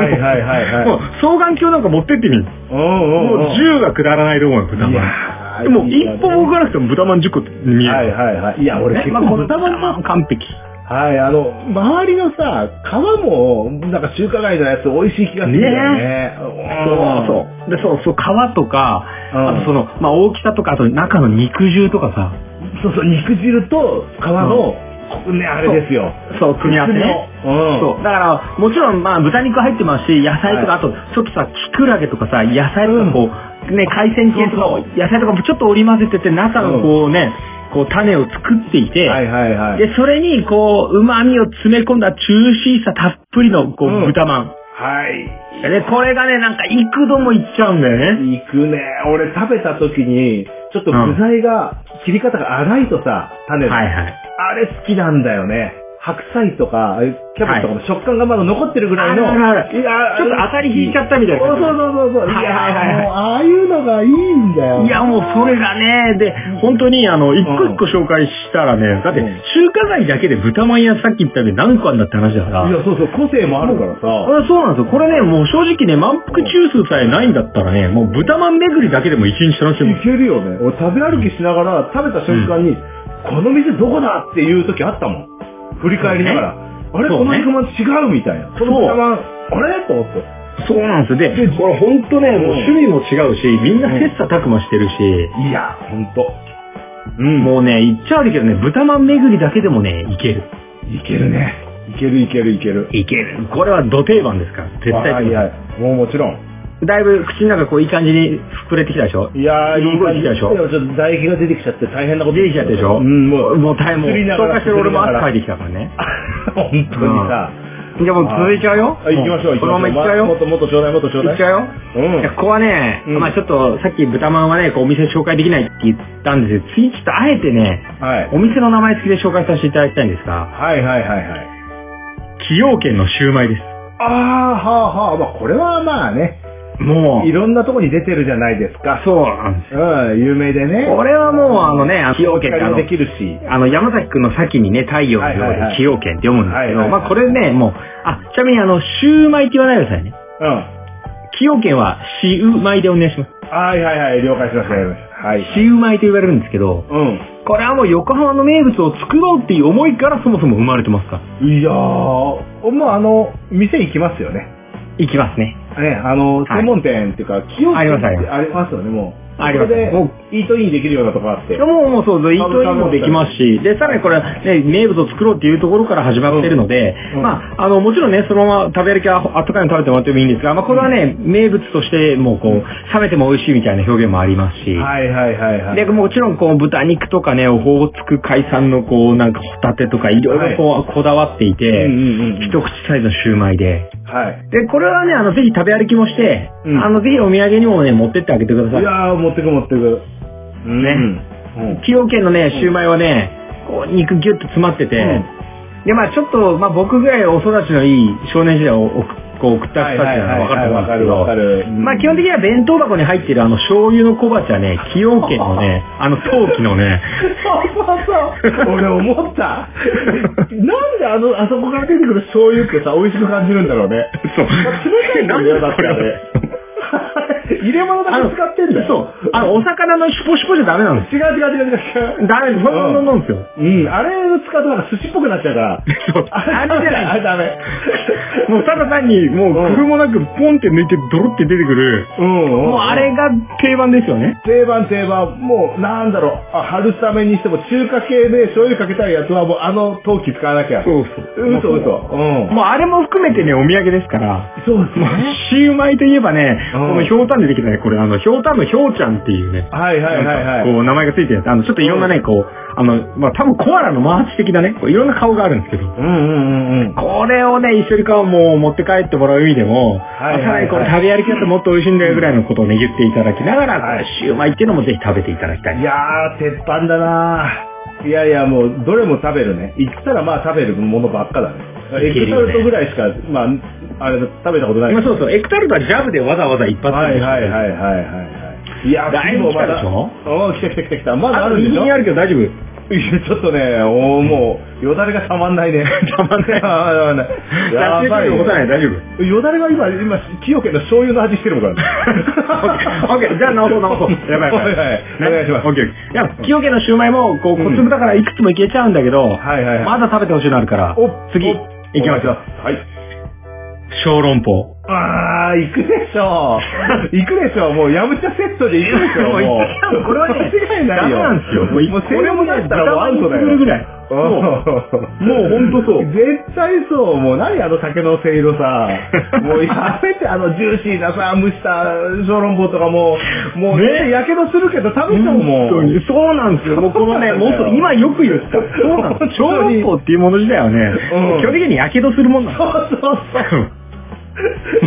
S1: いはいはいはい。
S3: もう双眼鏡なんか持ってってみる。
S1: うんうん
S3: もう銃がくだらないと思うよ、豚まん。
S1: いやー
S3: でも一歩も動かなくても豚まん10個って見える。
S1: はいはいはい。いや、俺結
S3: まあ、
S1: 構豚まんの
S3: 完璧。
S1: はい、あの、周りのさ、皮も、なんか中華街のやつ美味しい気がするよね。
S3: そうそう。で、そうそう、皮とか、
S1: うん
S3: あとその、まあ大きさとか、あと中の肉汁とかさ、
S1: そうそう、肉汁と皮の、ね、あれですよ。
S3: そう、組み合わせね。
S1: うん。
S3: そう。だから、もちろん、まあ、豚肉入ってますし、野菜とか、
S1: はい
S3: あと、ちょっとさ、キクラゲとかさ、野菜とかこう、ね、海鮮系とか野菜とかもちょっと織り交ぜてて、中のこうね、こう、種を作っていて、
S1: はいはいはい。
S3: で、それに、こう、旨味を詰め込んだジューシーさたっぷりの、こう、
S1: うん
S3: 豚まん。
S1: はい。
S3: で、これがね、なんか、幾度もいっちゃうんだよね。
S1: 行くね。俺食べた時に、ちょっと具材が、切り方が荒いとさ、種の。
S3: はいはい。
S1: あれ好きなんだよね。白菜とか、キャベツとかの食感がまだ残ってるぐらいの。
S3: あるあるある
S1: いや
S3: ちょっと当たり引いちゃったみたいな
S1: そうそうそうそうそう。
S3: はいはいはいはい
S1: やもうああいうのがいいんだよ。
S3: いや、もうそれがね、で、本当にあの、一個一個紹介したらね、だって、
S1: うん
S3: 中華街だけで豚まん屋さっき言ったように何個あんだって話だから。
S1: いや、そうそう、個性もあるからさ。
S3: そうなんですよ。これね、もう正直ね、満腹中枢さえないんだったらね、もう豚まん巡りだけでも一日楽しむ
S1: い。けるよね。俺食べ歩きしながら食べた瞬間に、この店どこだっていう時あったもん。振り返りながら。あれ、この肉まん違うみたいな。この豚まん、あれ？と思って。
S3: そうなんですよ。で、
S1: で
S3: これ本当ね、もう
S1: うん
S3: 趣味も違うし、みんな切磋琢磨してるし、
S1: いや、ほんと。うん。
S3: もうね、言っちゃ悪いけどね、豚まん巡りだけでもね、いける。
S1: いけるね。いけるいけるいける。
S3: いける。これは土定番ですから、絶対
S1: いはい。もうもちろん。
S3: だいぶ口の中こういい感じに膨れてきたでしょ？
S1: いやー、いい感じ
S3: でしょ？
S1: でもちょっと唾液が出てきちゃって大変なこと
S3: 出てきちゃったでしょ？
S1: うん、もう。
S3: もう大変もう、
S1: 釣りながら
S3: 紹介してる俺も汗かいて
S1: き
S3: きたからね。
S1: た。本当にさ。
S3: じゃあもう続いちゃうよ？
S1: あ行きましょう、行き
S3: このまま
S1: ましょう。
S3: いっちゃうよ？
S1: もっともっとちょうだい、もっとちょうだい。
S3: いっちゃうよ？
S1: うん
S3: いやここはね、
S1: うん
S3: まあちょっとさっき豚まんはね、こうお店紹介できないって言ったんですけど、次ちょっとあえてね、
S1: はい。
S3: お店の名前付きで紹介させていただきたいんですが、
S1: はいはいはいはい。
S3: 崎陽軒のシューマイです。
S1: ああ、はあはあ。まあこれはまあね、
S3: も
S1: いろんなとこに出てるじゃないです
S3: う、
S1: か。
S3: そうなんですよ。
S1: うん、有名でね。
S3: これはもうあのね、あの崎陽軒ってあの
S1: で、きるし。
S3: あの、山崎くんの先にね、太陽の
S1: はいはいはい
S3: 崎陽軒って読むんですけど、まあこれね、もう、あ、ちなみにあの、シューマイって言わないでくださいね。
S1: うん。
S3: 崎陽軒はシウマイでお願いします。
S1: はいはいはい、了解しました。はい。
S3: シウマイと言われるんですけど、
S1: うん。
S3: これはもう横浜の名物を作ろうっていう思いからそもそも生まれてますか？ら。
S1: いやー、もうあの、店行きますよね。
S3: いきますね。
S1: ね、あの、
S3: はい
S1: 専門店っていうか、清
S3: ありますあります
S1: ありますよね、もう。
S3: あります
S1: それで
S3: もう、
S1: イートインできるようなとこあって。
S3: もう、もうそう、イートインもできますし、で、さらにこれ、ね、名物を作ろうっていうところから始まってるので、
S1: うん
S3: まあ、あの、もちろんね、そのまま食べ歩きは後から食べてもらってもいいんですが、まあ、これはね、名物として、もうこう、冷めても美味しいみたいな表現もありますし、
S1: はいはいはいはい。
S3: で、もちろん、こう、豚肉とかね、オホーツク海産の、こう、なんか、ホタテとか、いろいろこう、こだわっていて、
S1: うんうんうん。
S3: 一口サイズのシューマイで。
S1: はい。
S3: で、これはね、あの、ぜひ食べ歩きもして、
S1: うん
S3: あの、ぜひお土産にもね、持ってってあげてください。
S1: いやー、持ってく持ってく。
S3: ね
S1: うん。
S3: 崎陽軒のね、シューマイはね、こう、肉ギュッと詰まってて、
S1: うん
S3: で、まあちょっと、まあ僕ぐらいお育ちのいい少年時代をおこう送った人たちなら分かると思うんですけど、まあ基本的には弁当箱に入っているあの醤油の小鉢はね、崎陽軒のね、あの陶器のね、
S1: そうそうそう。俺思った。なんであの、あそこから出てくる醤油ってさ、美味しく感じるんだろうね。
S3: そう
S1: 冷たいんだよ、だって。入れ物だけ使ってんだよ。
S3: そう、あの、お魚のシュポシュポじゃダメなんです
S1: 違う違う違う違う。
S3: ダメです。そんなもんですよ。
S1: うん、あれを使うとなんか寿司っぽくなっちゃうから。
S3: そう
S1: あれ
S3: じゃない
S1: あれダメ。
S3: もうただ単に、もう工夫もなくポンって抜いてドロって出てくる、
S1: うん。
S3: もうあれが定番ですよね。
S1: 定番定番、もうなんだろう、あ春雨にしても中華系で醤油かけたいやつはもうあの陶器使わなきゃ。
S3: そうそう。
S1: 嘘嘘。うん。
S3: もうあれも含めてね、お土産ですから。
S1: そうです
S3: まあ
S1: ね。
S3: シウマイといえばね、
S1: うん
S3: このひょうたんでできたね、これあの、ひょうたんのひょうちゃんっていうね。
S1: はいはいはいはい。
S3: こう、名前がついてるやつ。あの、ちょっといろんなね、こう、あの、まあ、多分コアラのマーチ的なね、こういろんな顔があるんですけど。
S1: うんうんうんうん。
S3: これをね、一緒に顔もう持って帰ってもらう意味でも、
S1: はいはいはい
S3: さらにこれ食べ歩きだともっと美味しいんだよぐらいのことをね、言っていただきながら、
S1: はい
S3: シウマイっていうのもぜひ食べていただきたい。
S1: いやー、鉄板だなーいやいや、もう、どれも食べるね。行ったらまあ食べるものばっかだね。エクタルトぐらいしか、まあ、あれ、食べたことない。
S3: まあ、そうそう、エクタルトはジャブでわざわざ一発
S1: はいはいはい
S3: い。
S1: はいはいはい。いや、
S3: だいぶ来たでしょ？
S1: うん、来た来た来た来た。まだあ
S3: あ
S1: るんでしょ？
S3: 右にあるけど大丈夫。
S1: いや、ちょっとね、おもう、よだれがたまんないね。
S3: たまんない
S1: たまんない。やばい。
S3: 大丈夫
S1: よだれが今、今、清家の醤油の味してるもんからね。
S3: オッケー、じゃあ直そう直そう。やばいやばい。
S1: はいはいお願いします
S3: オッケー。いや、清家のシューマイも、こう、小粒だからいくつもいけちゃうんだけど、
S1: はいはいはい
S3: まだ食べてほしいのあるから、次、行きますよ。
S1: はい。
S3: 小籠包。
S1: あー、行くでしょう。行くでしょう。もう、ヤムチャセットで行くでしょう。
S3: もう行っちゃうこれはね
S1: 間違いないよ。
S3: ダメなんですよもう
S1: もう、セレモだったらもうアウトだよ。
S3: らい
S1: もう、
S3: もうほんとそう
S1: 絶対そう。もう、何あの酒のせいろさ。もう、やめて、あの、ジューシーなさ、蒸した小籠包とかもう、もう、
S3: ね
S1: やけどするけど食べちゃうもん。
S3: 本当にそうなんですよ。もうこのね、もっと今よく言った。そうなんです。小籠包っていうもの自体はね、
S1: うん
S3: 基本的に火傷するもんなんです
S1: そうそうそう。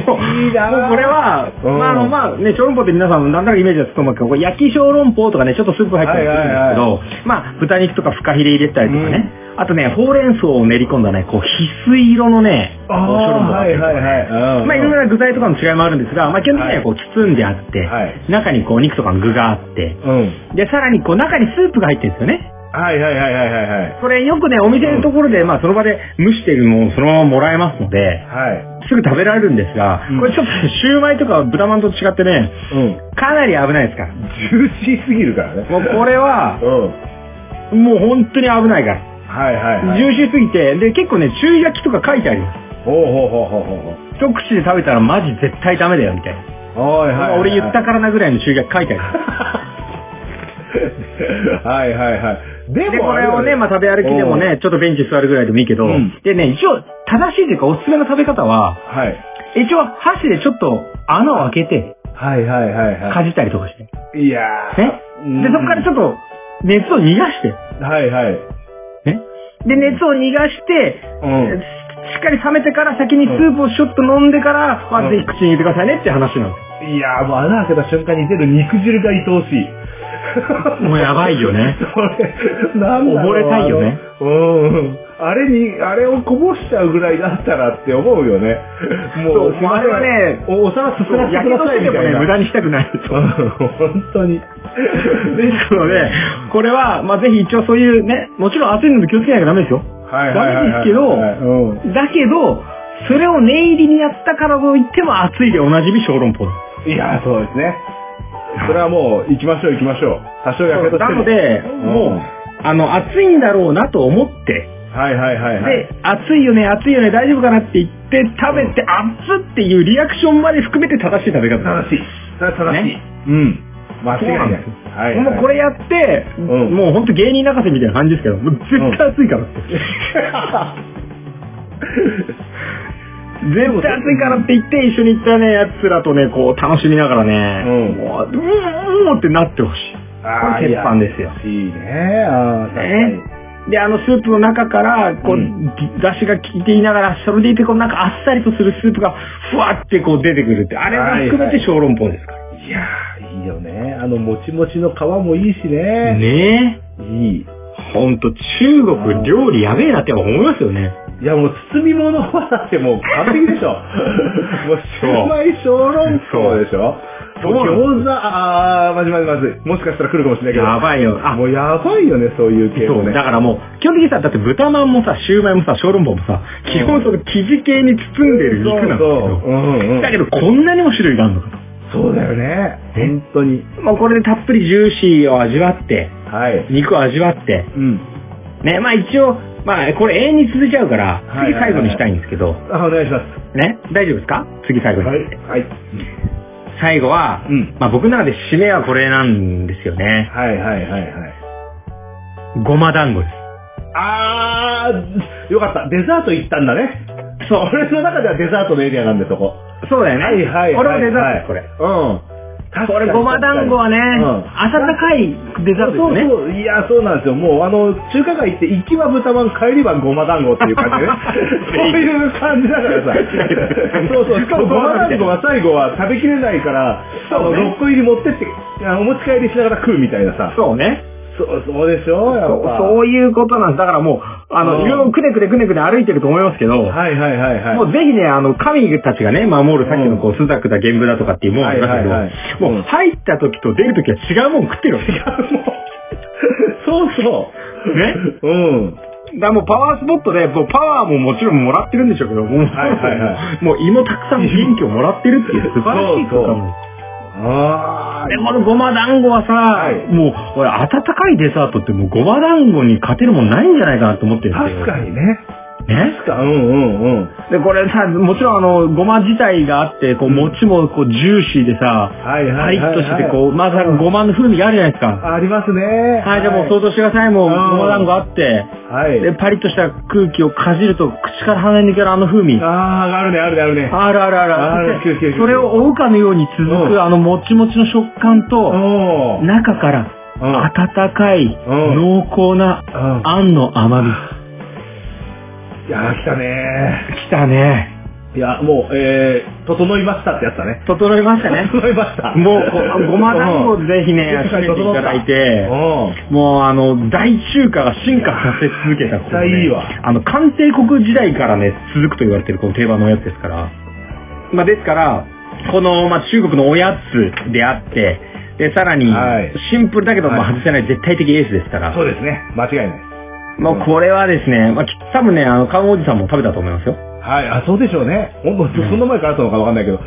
S3: もう
S1: いいなぁ
S3: もうこれは、
S1: うん
S3: まああの、まあね、小籠包って皆さんなんとなくイメージだと思うけど、これ焼き小籠包とかね、ちょっとスープ入ってたりするんですけど、まあ豚肉とかフカヒレ入れたりとかね、あとね、ほうれん草を練り込んだね、こう、翡翠色のね、小籠包があ
S1: はい
S3: ったりとかね
S1: はいはい。うん
S3: まあいろいろな具材とかの違いもあるんですが、まあ基本的にはこう包んであって、
S1: はい
S3: 中にこう肉とかの具があって、
S1: うん。
S3: で、さらにこう中にスープが入ってるんですよね。
S1: はいはいはいはいはいはい。
S3: これよくね、お店のところで、まあその場で蒸しているのをそのままもらえますので、
S1: はい。
S3: すぐ食べられるんですが
S1: うん、
S3: これちょっとシューマイとか豚まんと違ってね、
S1: うん。
S3: かなり危ないですから。
S1: ジューシーすぎるからね。
S3: もうこれは
S1: う、ん。
S3: もう本当に危ないから。
S1: はいはいはい。
S3: ジューシーすぎて、で、結構ね、中焼きとか書いてあります。
S1: ほうほうほうほうほう
S3: 一口で食べたらマジ絶対ダメだよ、みたいな。
S1: ほう。はいはいはい。
S3: 俺言ったからなぐらいの中焼き書いてあります。
S1: はいはいはい。で
S3: で、これをね、まあ食べ歩きでもね、ちょっとベンチ座るぐらいでもいいけど、
S1: うん
S3: でね、一応、正しいというかおすすめの食べ方は、
S1: はい。
S3: 一応箸でちょっと穴を開けて、
S1: はいはいはいは
S3: かじったりとかして。
S1: い。いや
S3: ね
S1: ー。
S3: で、そこからちょっと熱を逃がして、
S1: と。はいはい。
S3: ね。で、熱を逃がして、
S1: うん。
S3: しっかり冷めてから先にスープをちょっと飲んでから、まあ、ぜひ口に入れてくださいねっていう話なんで
S1: いやーもう穴開けた瞬間に出る肉汁が愛おしい。
S3: もうやばいよね。
S1: それ、なんだろう。
S3: 溺れたいよね
S1: うん。あれに、あれをこぼしちゃうぐらいだったらって思うよね。も
S3: そう
S1: う、すいません
S3: あれはね
S1: おお皿すすらせて
S3: やけど
S1: くださ
S3: しててもね、
S1: いみたいな。
S3: 無駄にしたくないです
S1: うん本当に。
S3: ですので、これは、まあ、ぜひ一応そういうね、もちろん熱いので気をつけなきゃダメですよ。
S1: はいはいはいはい。
S3: ダメですけどだけど、それを念入りにやったからといっても熱いでおなじみ小籠包。
S1: いや、そうですね。それはもう、行きましょう行きましょう。多少やけど。
S3: なので、もう、あの、熱いんだろうなと思って、
S1: はいはいはいはい。
S3: で、熱いよね、熱いよね、大丈夫かなって言って、食べて、熱っっていうリアクションまで含めて正しい食べ方。
S1: 正しい。正しい。
S3: ね
S1: うん。間違いない。はい、
S3: もうこれやって、
S1: ん
S3: もうほんと芸人泣かせみたいな感じですけど、もう絶対熱いからって。絶対熱いからって言って、一緒に行ったね、奴らとね、こう楽しみながらね、
S1: うん
S3: もう、うん、うんってなってほしい。
S1: あ
S3: これ鉄板ですよ。
S1: いいね。ああ、確かに。
S3: で、あのスープの中から、こう、
S1: うん
S3: 出汁が効いていながら、それでいて、こう、なんかあっさりとするスープが、ふわってこう出てくるって、あれが含めて小籠包ですから。
S1: いやー、いいよね。あの、もちもちの皮もいいしね。
S3: ねえ。
S1: いい。
S3: ほんと、中国料理やべえなって思いますよね。
S1: いや、もう包み物はだってもう完璧でしょ。もう、シューマイ小籠包でしょ。
S3: そう
S1: もう餃子、あー、まずいまずいまずい。もしかしたら来るかもしれないけど。
S3: やばいよ。あ、
S1: もうやばいよね、そういう系
S3: そう、
S1: もね。
S3: だからもう、基本的にさ、だって豚まんもさ、シューマイもさ、小籠包もさ、基本その生地系に包んでる肉なんですけ
S1: そうそう
S3: ど、
S1: うんうん。
S3: だけどこんなにも種類があるのかと。
S1: そうだよね。本当に。
S3: まあこれでたっぷりジューシーを味わって、
S1: はい。
S3: 肉を味わって、
S1: うん。
S3: ね、まあ一応、まあこれ永遠に続いちゃうから、
S1: はい
S3: 次最後にしたいんですけど、
S1: あ、お願いします。
S3: ね、大丈夫ですか？次最後に。
S1: はい。はい。
S3: 最後は、
S1: うん
S3: まあ僕の中で締めはこれなんですよね。
S1: はいはいはいはい。
S3: ごま団子です。
S1: あー、よかった。デザート行ったんだね。そう。俺の中ではデザートのエリアなんで、そこ。
S3: そうだよね。
S1: はいはいはい。
S3: これもデザート、これ。
S1: うん。
S3: これごま団子はね、
S1: うん
S3: 温かいデザートですよね。
S1: そうそう、いや、そうなんですよ。もう、あの、中華街って、行きは豚まん、帰りはごま団子っていう感じでね。そういう感じだからさ。そうそう、しかもごま団子は最後は食べきれないから、あの、
S3: そうね
S1: 6個入り持ってって、お持ち帰りしながら食うみたいなさ。
S3: そうね。
S1: そう、そうでしょや
S3: そう
S1: っぱ。
S3: そういうことなんです。だからもう、あの、
S1: うん
S3: いろいろくねくねくねくね歩いてると思いますけど、
S1: はいはいはいはい。
S3: もうぜひね、あの、神たちがね、守るさっきのこう、スザクだ、玄武だとかっていうものありますけど、
S1: はいはいはいうん
S3: もう入った時と出る時は違うもん食ってるわけ。
S1: そうそう。
S3: ね
S1: うん。
S3: だもうパワースポットで、もうパワーももちろんもらってるんでしょうけど、もう、
S1: はいはいは
S3: もう胃もたくさん元気をもらってるっていう素晴らしい空間も
S1: あ
S3: で、このごま団子はさ、
S1: い
S3: もう、俺、温かいデザートってもうごま団子に勝てるもんないんじゃないかなと思ってるん
S1: あ。
S3: ですよ。
S1: 確かにね。
S3: ね
S1: 確か、うんうんうん。
S3: で、これさ、もちろんあの、ごま自体があって、こう、餅もこう、ジューシーでさ、
S1: はいはい
S3: パ。リッとしてこう、まさかごまの風味があるじゃないですか。
S1: ありますね。
S3: はい、じゃあもう想像してください。もう、ごま団子あって、
S1: はい。
S3: で、パリッとした空気をかじると、口から鼻に抜けるあの風味。
S1: ああ、あるね、あるね、あるね。
S3: あるあるある
S1: ある
S3: で
S1: 9 9 9
S3: それを追うかのように続
S1: うん
S3: くあのもちもちの食感と。中から
S1: うん
S3: 温かい
S1: うん
S3: 濃厚な
S1: うん
S3: あんの甘み。
S1: いやー、来たね
S3: きたね。
S1: いや、もう、えー、整いましたってやつだね。
S3: 整いましたね。
S1: 整いました。
S3: もうこ、ごま団子ぜひね、
S1: うん
S3: 食べていただいて、
S1: うん。
S3: もうあの、大中華が進化させ続けたこ
S1: 絶対いいわ
S3: あの、漢帝国時代からね、続くと言われてるこの定番のおやつですから。まあですから、この、まあ中国のおやつであって、で、さらに
S1: はい、
S3: シンプルだけど、まあ
S1: はい
S3: 外せない絶対的エースですから、
S1: そうですね。間違いない。
S3: もうこれはですね、まあき多分ね、あの、カンおじさんも食べたと思いますよ。
S1: はい、あ、そうでしょうね。本当、そんな前からあったのかわかんないけど。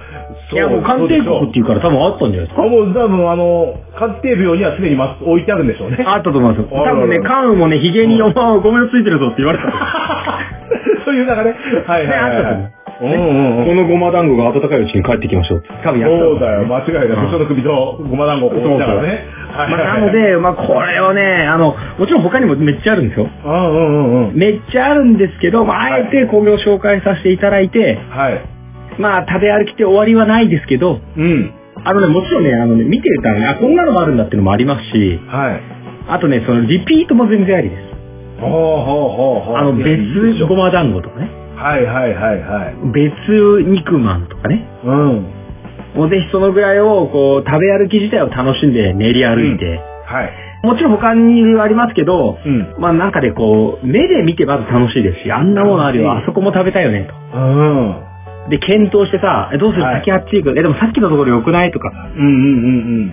S3: いや、もう漢帝国っていうから多分あったんじゃないですか？
S1: あ、もう多分あの、鑑定病には常にま置いてあるんでしょうね。
S3: あったと思いますよ。多分ね、関羽もね、髭に、お前ごめんついてるぞって言われた。
S1: そういう流れ？はいはいはい、はい。
S3: ね
S1: うんうんうん。
S3: このごま団子が温かいうちに帰ってきましょう。多分やった
S1: そうだよ、間違いない。
S3: うん
S1: その首とごま団子をこうしながらね。はい
S3: まあ、
S1: はい
S3: なの、で、まあ、これをね、あの、もちろん他にもめっちゃあるんですよ。
S1: うんうんうんうん。
S3: めっちゃあるんですけど、まあ、あえてこれを紹介させていただいて、
S1: はい。
S3: まあ、食べ歩きって終わりはないですけど、
S1: うん。
S3: あのね、もちろんね、あのね、見てたらね、あ、こんなのもあるんだっていうのもありますし、
S1: はい。
S3: あとね、その、リピートも全然ありです。
S1: ほうほうほうほう。
S3: あの、別ごま団子とかね、
S1: はいはいはいはい。
S3: 別肉まんとかね、
S1: うん。
S3: もうぜひそのぐらいを、こう、食べ歩き自体を楽しんで練り歩いて、
S1: はい。
S3: もちろん他にありますけど、
S1: うん。
S3: まあなんかでこう、目で見てまず楽しいですし、あんなものあるよ、あそこも食べたいよね、
S1: うん。
S3: と。で、検討してさ、えどうする？
S1: はい
S3: 先あっち行く？え、でもさっきのところ良くない？とか。
S1: うんうんうん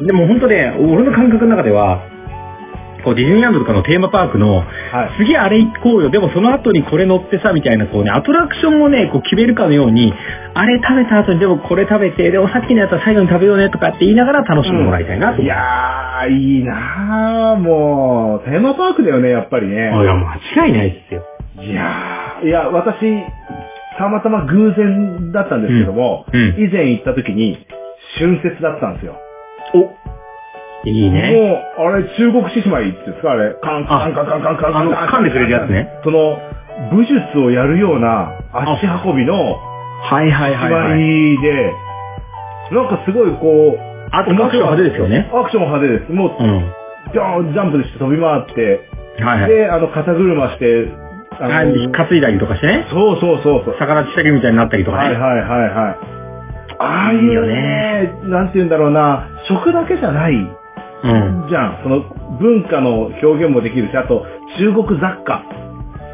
S1: うん。
S3: でも本当ね、俺の感覚の中では、こうディズニーランドとかのテーマパークの、
S1: はい。
S3: 次あれ行こうよ、でもその後にこれ乗ってさ、みたいな、こうね、アトラクションをね、こう決めるかのように、あれ食べた後にでもこれ食べて、でもさっきのやつは最後に食べようねとかって言いながら楽しんでもらいたいなと思う。
S1: いやー、いいなー、もう、テーマパークだよね、やっぱりね。
S3: いや、間違いないですよ。
S1: いやー、いや、私、たまたま偶然だったんですけども、
S3: うんうん
S1: 以前行った時に、春節だったんですよ。
S3: いいね。
S1: もう、あれ、中国獅子舞ってですか、あれ、カンカンカンカンカンカン
S3: あの噛んでくれるやつね。
S1: その、武術をやるような足運びの
S3: はいはいはい、
S1: 芝
S3: はい。
S1: 居で、なんかすごいこう、
S3: あとアクション派手ですよね。
S1: アクション派手です。もう、
S3: うん。
S1: ジャンジャンプして飛び回って、
S3: はいはい。
S1: で、あの、肩車して、あ
S3: あ担いだりとかしてね。
S1: そうそうそうそう。
S3: 魚ちたけみたいになったりとかね。
S1: はいはいはいはい。ああいう
S3: いいよ
S1: ね、なんて言うんだろうな、食だけじゃない
S3: うん。
S1: じゃん。その文化の表現もできるし、あと中国雑貨。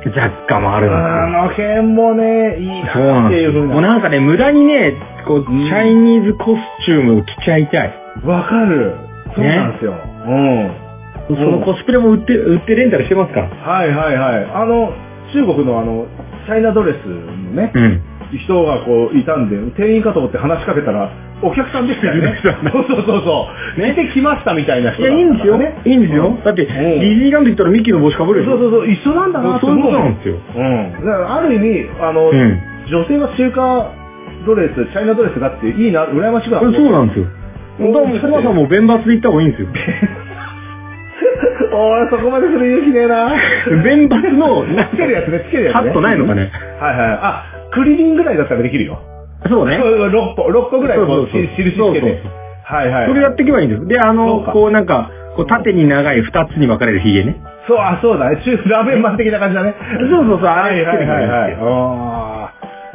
S3: 雑貨もあるん
S1: あの辺もね、いい
S3: ですよ。そう
S1: な
S3: なん。
S1: っていうふうな。
S3: もうなんかね、無駄にね、こう、
S1: うん
S3: チャイニーズコスチュームを着ちゃいたい。
S1: わかる。そうなんですよ。うん。
S3: そのコスプレも売って、売ってレンタルしてますから。
S1: はいはいはい。あの、中国のあの、チャイナドレスのね、
S3: うん。
S1: 人がこういたんで、店員かと思って話しかけたら、お客さんでしたよね。そうそうそうそう。ね、で来ましたみたいな人
S3: いや、いいんですよ。
S1: ね。
S3: いいんですよ。だって、ディズニーランド行ったらミッキーの帽子かぶるでしょ
S1: そうそうそう、一緒なんだなって
S3: そういう
S1: 思うもん
S3: ことなんですよ。
S1: うん。だからある意味、あの、
S3: うん。
S1: 女性は中華ドレス、チャイナドレスがあっていいな、羨ましくな
S3: そうなんですよ。だからもう、コマさんも弁抜で行った方がいいんですよ。
S1: おい、そこまでする勇気ねえな。
S3: 弁抜の、な
S1: つけるやつね、つけるやつね。
S3: ハットないのかね。
S1: はいはい。あ、クリリンぐらいだったらできるよ。
S3: そうね。
S1: 6個、六個ぐらいこう、
S3: そうそうそう
S1: し印つけて
S3: そうそう。
S1: はいはい。
S3: それやっていけばいいんですよ。で、あ
S1: そ
S3: の、こうなんか、こう縦に長い二つに分かれるヒゲね。
S1: そう、あ、そうだね。中、ラーメンマン的な感じだね。
S3: そうそうそうあれ
S1: はいはいはいは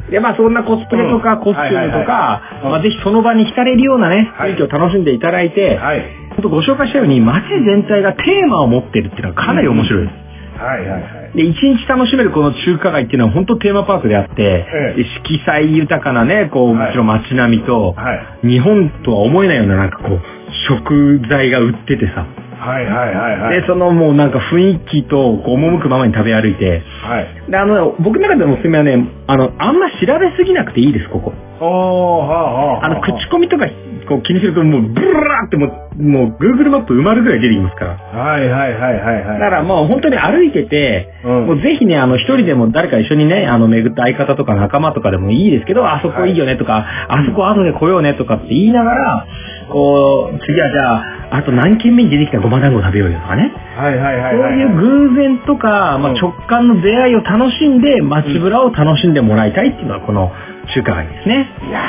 S1: い。
S3: で、まあそんなコスプレとか
S1: うん
S3: コスチュームとか、
S1: うん
S3: まあぜひその場に浸れるようなね、
S1: はい
S3: 雰囲気を楽しんでいただいて、
S1: ーはい。
S3: ちょっとご紹介したように街全体がテーマを持ってるっていうのはかなり面白いです。
S1: はいはいはい。
S3: で、一日楽しめるこの中華街っていうのは本当テーマパークであって、
S1: え
S3: 色彩豊かなね、こう、
S1: はい
S3: もちろん街並みと、
S1: はい。
S3: 日本とは思えないようななんかこう、食材が売っててさ、
S1: はいはいはいはい。
S3: で、そのもうなんか雰囲気と、こう、赴くままに食べ歩いて、
S1: はい。
S3: で、あの、僕の中でのおすすめはね、あの、あんま調べすぎなくていいです、ここ。
S1: おー、はあはあ。
S3: あの、口コミとか、こう気にするともう、ブラーってもう、もう、Google マップ埋まるぐらい出てきますから。
S1: はいはいはいはいはい。
S3: だからもう本当に歩いてて、
S1: うん
S3: もうぜひね、あの、一人でも誰か一緒にね、あの、巡った相方とか仲間とかでもいいですけど、あそこいいよねとか、あそこ後で来ようねとかって言いながら、こう、次はじゃあ、あと何軒目に出てきたごま団子食べようよとかね。
S1: はいはいはいはい。
S3: そういう偶然とか、まあ、
S1: うん
S3: 直感の出会いを楽しんで、街ぶらを楽しんでもらいたいっていうのはこの中華街ですね。
S1: いや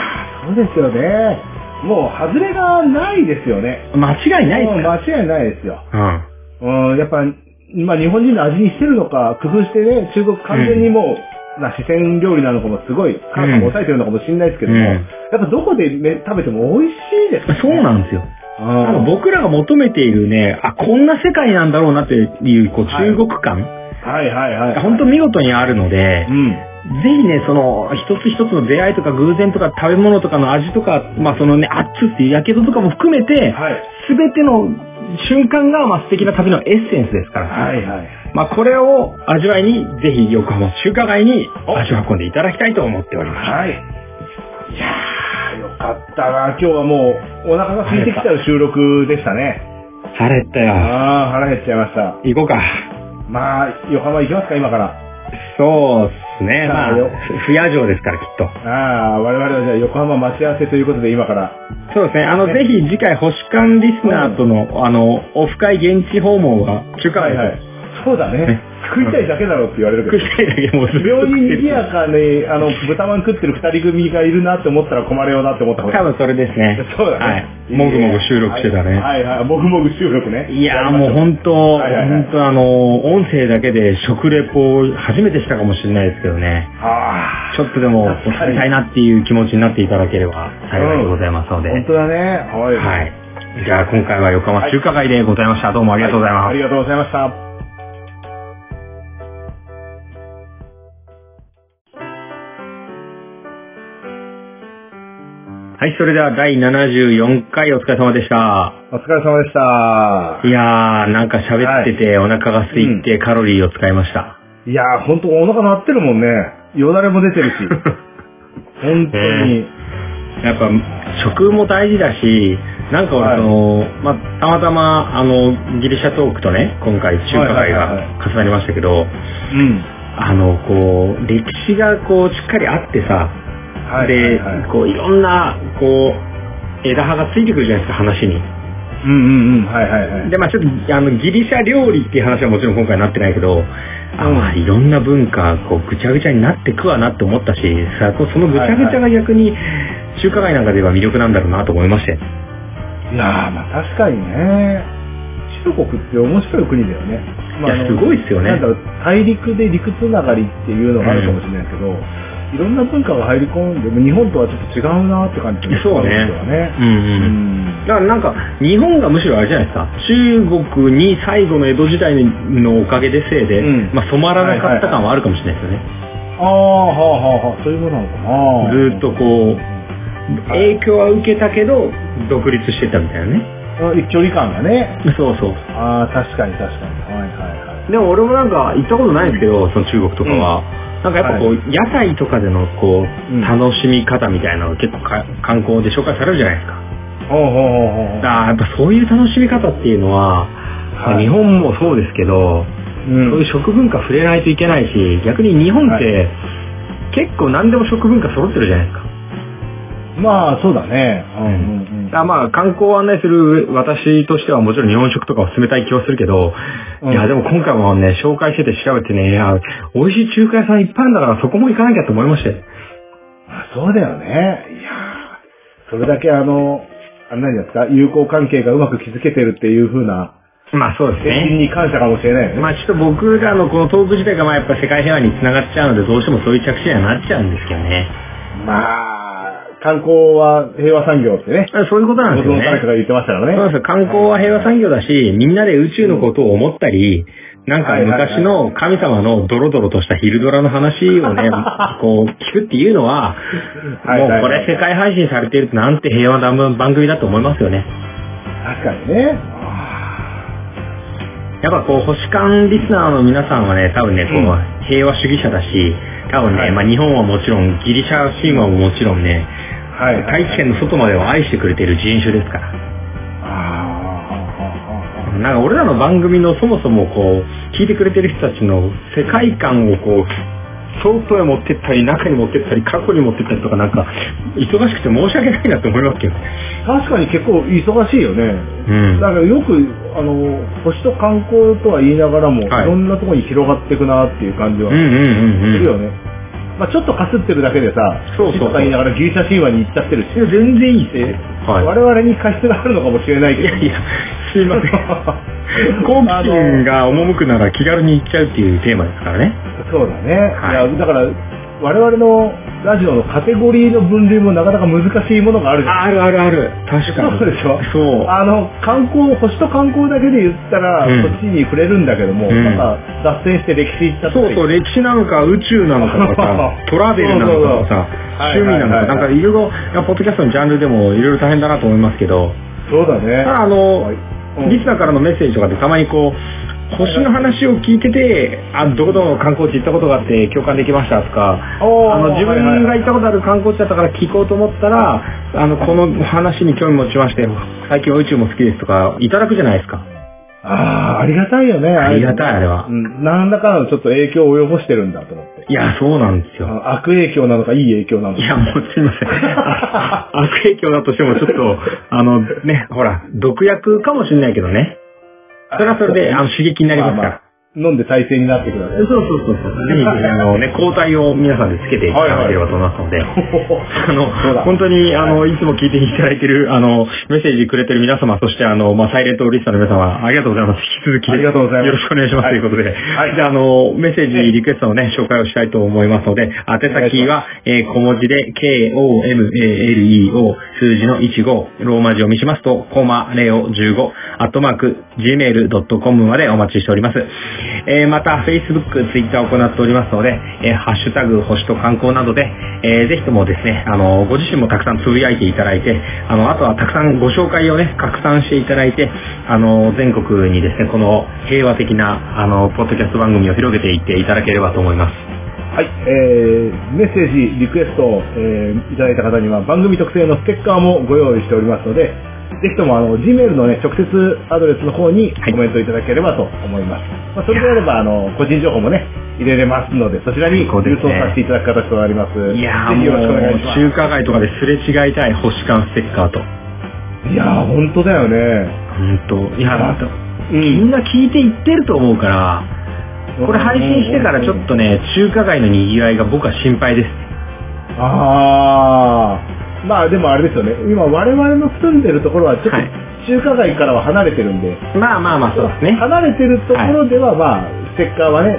S1: ー、そうですよね。もう、外れがないですよね。
S3: 間違いないですか？
S1: 間違いないですよ。
S3: うん。
S1: うん、やっぱ、まあ日本人の味にしてるのか、工夫してね、中国完全にもう、な四川料理なのかもすごい、辛さも抑えてるのかもしれないですけども、
S3: うん
S1: やっぱどこでね、食べても美味しいです、ね。
S3: そうなんですよ。
S1: うん
S3: なんか僕らが求めているね、あ、こんな世界なんだろうなっていう、こう、
S1: はい
S3: 中国感、
S1: はいはいはい。
S3: 本当見事にあるので
S1: う、ん。
S3: ぜひね、その、一つ一つの出会いとか偶然とか食べ物とかの味とか、まあそのね、あっつっていうやけどとかも含めて、
S1: はい。
S3: すべての瞬間が、まあ素敵な旅のエッセンスですから。
S1: はいはい。
S3: まあこれを味わいに、ぜひ横浜中華街に足を運んでいただきたいと思っております。
S1: はい。いやー、よかったな。今日はもう、お腹が空いてきちゃう収録でしたね。
S3: 腹減ったよ。
S1: あー、腹減っちゃいました。
S3: 行こうか。
S1: まあ、横浜行きますか、今から。
S3: そうですね。まあ、不夜城ですから、きっと。
S1: ああ、我々はじゃあ横浜待ち合わせということで今から。
S3: そうですね。あの、
S1: ね
S3: ぜひ次回、星間リスナーとの、あの、オフ会現地訪問は、中華街で。
S1: そうだね。食いたいだけだろうって言われるけど。
S3: 食いたいだけもう
S1: 病
S3: 食ってる
S1: に賑やかに、あの、豚まん食ってる二人組がいるなって思ったら困るよなって思った
S3: 多分それですね。
S1: そうだね。
S3: はい。もぐもぐ収録してたね。
S1: はいはいはい、もぐもぐ収録ね。
S3: いやもう本当、本当あの、音声だけで食レポを初めてしたかもしれないですけどね。
S1: あ
S3: ちょっとでもお伝えたいなっていう気持ちになっていただければ幸いでございますの
S1: あ、
S3: で。
S1: 本当だね。はい。
S3: はい。じゃあ今回は横浜中華街でございました。どうもありがとうございます。
S1: ありがとうございました。
S3: はい、それでは第74回お疲れ様でした。
S1: お疲れ様でした。
S3: いやー、なんか喋っててお腹が空いてカロリーを使いました。
S1: いやー、ほんとお腹鳴ってるもんね。よだれも出てるし。本当に。
S3: やっぱ食も大事だし、なんか俺その、まあ、たまたまあの、ギリシャトークとね、今回中華街が重なりましたけど、
S1: うん。
S3: あの、こう、歴史がこう、しっかりあってさ、
S1: はい。
S3: で、
S1: はいはい
S3: こう、いろんな、こう、枝葉がついてくるじゃないですか、話に。
S1: うんうんうん。はいはいはい。
S3: で、まあちょっと、あの、ギリシャ料理っていう話はもちろん今回なってないけど、あまあいろんな文化、こう、ぐちゃぐちゃになってくわなって思ったし、さ、こうそのぐちゃぐちゃが逆に、中華街なんかでは魅力なんだろうなと思いまして。
S1: いやー、まあ確かにね。中国って面白い国だよね。まあ
S3: いやすごいっすよね
S1: なんだろう、大陸で陸つながりっていうのがあるかもしれないけど、いろんな文化が入り込んで、も日本とはちょっと違うなって感じが
S3: そうね
S1: するよね。
S3: うんう。
S1: うんん。
S3: だからなんか、日本がむしろあれじゃないですか、中国に最後の江戸時代のおかげでせいで、
S1: うん
S3: まあ染まらなかった感はあるかもしれないですよね。
S1: ああ、はあはあはあ、そういうことなのかな。
S3: ずーっとこう、影響は受けたけど、独立してたみたいなね。
S1: うん。距離感がね。
S3: そうそう。
S1: ああ、確かに確かに。はいはいはい。
S3: でも俺もなんか行ったことないんですけど、その中国とかは。なんかやっぱこう、屋台とかでのこう、
S1: うん
S3: 楽しみ方みたいなのが結構か観光で紹介されるじゃないですか。
S1: ほうほうほうほう。
S3: だからやっぱそういう楽しみ方っていうのは、まあ
S1: はい
S3: 日本もそうですけど、
S1: うん
S3: そういう食文化触れないといけないし、逆に日本って、結構何でも食文化揃ってるじゃないですか。
S1: まあ、そうだね。うんうんうん。
S3: だからまあ観光を案内する私としてはもちろん日本食とかを進めたい気はするけど、
S1: うん
S3: いやでも今回もね、紹介してて調べてね、いや、美味しい中華屋さんいっぱいあるんだからそこも行かなきゃと思いまして。
S1: あそうだよね。いやーそれだけあの、あ何ですか、友好関係がうまく築けてるっていう風な、
S3: まあそうです
S1: 天
S3: ね。
S1: に感謝かもしれないよね。
S3: まあちょっと僕らのこのトーク自体がまあやっぱ世界平和につながっちゃうのでどうしてもそういう着地にはなっちゃうんですけどね。
S1: まあ、観光は平和産業ってね、
S3: そういうことなんですよね。
S1: 誰かが言ってましたからね。
S3: そうですよ。観光は平和産業だし、みんなで宇宙のことを思ったり、なんか昔の神様のドロドロとしたヒルドラの話をね、こう聞くっていうのは、もうこれ世界配信されているとなんて平和な番組だと思いますよね。
S1: 確かにね。あ
S3: やっぱこう、星間リスナーの皆さんはね、多分ね、こう、
S1: うん
S3: 平和主義者だし、多分ね、
S1: はい
S3: まあ日本はもちろん、ギリシャ神話ももちろんね、
S1: はい。
S3: 大気圏の外までを愛してくれている人種ですから。
S1: あ
S3: なんか俺らの番組のそもそもこう、聞いてくれてる人たちの世界観をこう、外へ持ってったり、中に持ってったり、過去に持ってったりとかなんか、忙しくて申し訳ないなって思いますけど。
S1: あ。確かに結構忙しいよね。
S3: うん。
S1: だからよく、あの、星と観光とは言いながらも、
S3: はい
S1: いろんなところに広がっていくなっていう感じはす
S3: うんうんうんうん。
S1: まあちょっとかすってるだけでさ、
S3: そうそうそう
S1: 星とか言いながらギリシャ神話に行っちゃってるし、
S3: 全然いいっすよ。はい。
S1: 我々に過失があるのかもしれないけど。
S3: いやいや、すいません。好奇心が赴くなら気軽に行っちゃうっていうテーマですからね。
S1: そうだね。
S3: はい
S1: い、や、だから、我々のラジオのカテゴリーの分類もなかなか難しいものがあるじゃん。
S3: あるあるある。確かに。
S1: そうでしょ？
S3: そう。
S1: あの、観光、星と観光だけで言ったら、
S3: うん
S1: そっちに触れるんだけども、
S3: うん
S1: なんか、脱線して歴史行っちゃったり
S3: そうそう、歴史なのか宇宙なのかとかさ、トラベルなのかとか趣味なのか、なんかいろいろ、ポッドキャストのジャンルでもいろいろ大変だなと思いますけど、
S1: そうだね。
S3: ただあの
S1: はい、うん
S3: リスナーからのメッセージとかでたまにこう、星の話を聞いてて、あ、どこどこの観光地行ったことがあって共感できましたとか、あの、自分が行ったことある観光地だったから聞こうと思ったら、あの、この話に興味持ちまして、最近は宇宙も好きですとか、いただくじゃないですか。
S1: ああ、ありがたいよね。
S3: ありがたいあれは
S1: うん。何らかのちょっと影響を及ぼしてるんだと思って。
S3: いや、そうなんですよ。
S1: あ悪影響なのか、いい影響なのか。
S3: いや、もうすいません。あ悪影響だとしてもちょっと、あのね、ほら、毒薬かもしれないけどね。それはそれで、あの、刺激になりますから。
S1: あ飲んで体制になってください。
S3: そうそうそうそう。ぜひ、あのね、抗体を皆さんでつけていただければと思いますので、あの本当に、あの、いつも聞いていただいている、あの、メッセージくれてる皆様、そして、あの、まあ、サイレントリストの皆様、ありがとうございます。引き続き、
S1: ありがとうございます
S3: よろしくお願いします。
S1: はい
S3: ということで、
S1: はい
S3: じゃあ、あの、メッセージ、リクエストのね、紹介をしたいと思いますので、宛先は、えー小文字で、K-O-M-A-L-E-O、数字の15、ローマ字を見しますと、コマレオ15、アットマーク、gmail.com までお待ちしております。えーまた、Facebook、Twitter を行っておりますので、えーハッシュタグ、星と観光などで、えーぜひともですね、あの、ご自身もたくさんつぶやいていただいて、あの、あとはたくさんご紹介をね、拡散していただいて、あの、全国にですね、この平和的な、あの、ポッドキャスト番組を広げていっていただければと思います。
S1: はい、えー、メッセージ、リクエストを、えーいただいた方には番組特製のステッカーもご用意しておりますので、ぜひともあの、Gmail のね、直接アドレスの方に
S3: はい
S1: コメントいただければと思います。まあ、それであれば、あの、個人情報もね、入れれますので、そちらに郵送させていただく形となります。
S3: いやー
S1: よろしくお願いし
S3: もう、
S1: ます。
S3: 中華街とかですれ違いたい星間ステッカーと。
S1: いやー、本当だよね。
S3: 本当いや、なんか
S1: う
S3: みんな聞いていってると思うから、これ配信してからちょっとね、中華街の賑わいが僕は心配です。
S1: ああ、まあでもあれですよね。今我々の住んでるところはちょっと
S3: はい
S1: 中華街からは離れてるんで、
S3: まあまあまあ、そうですね。
S1: 離れてるところではまあ、ステッカーはね、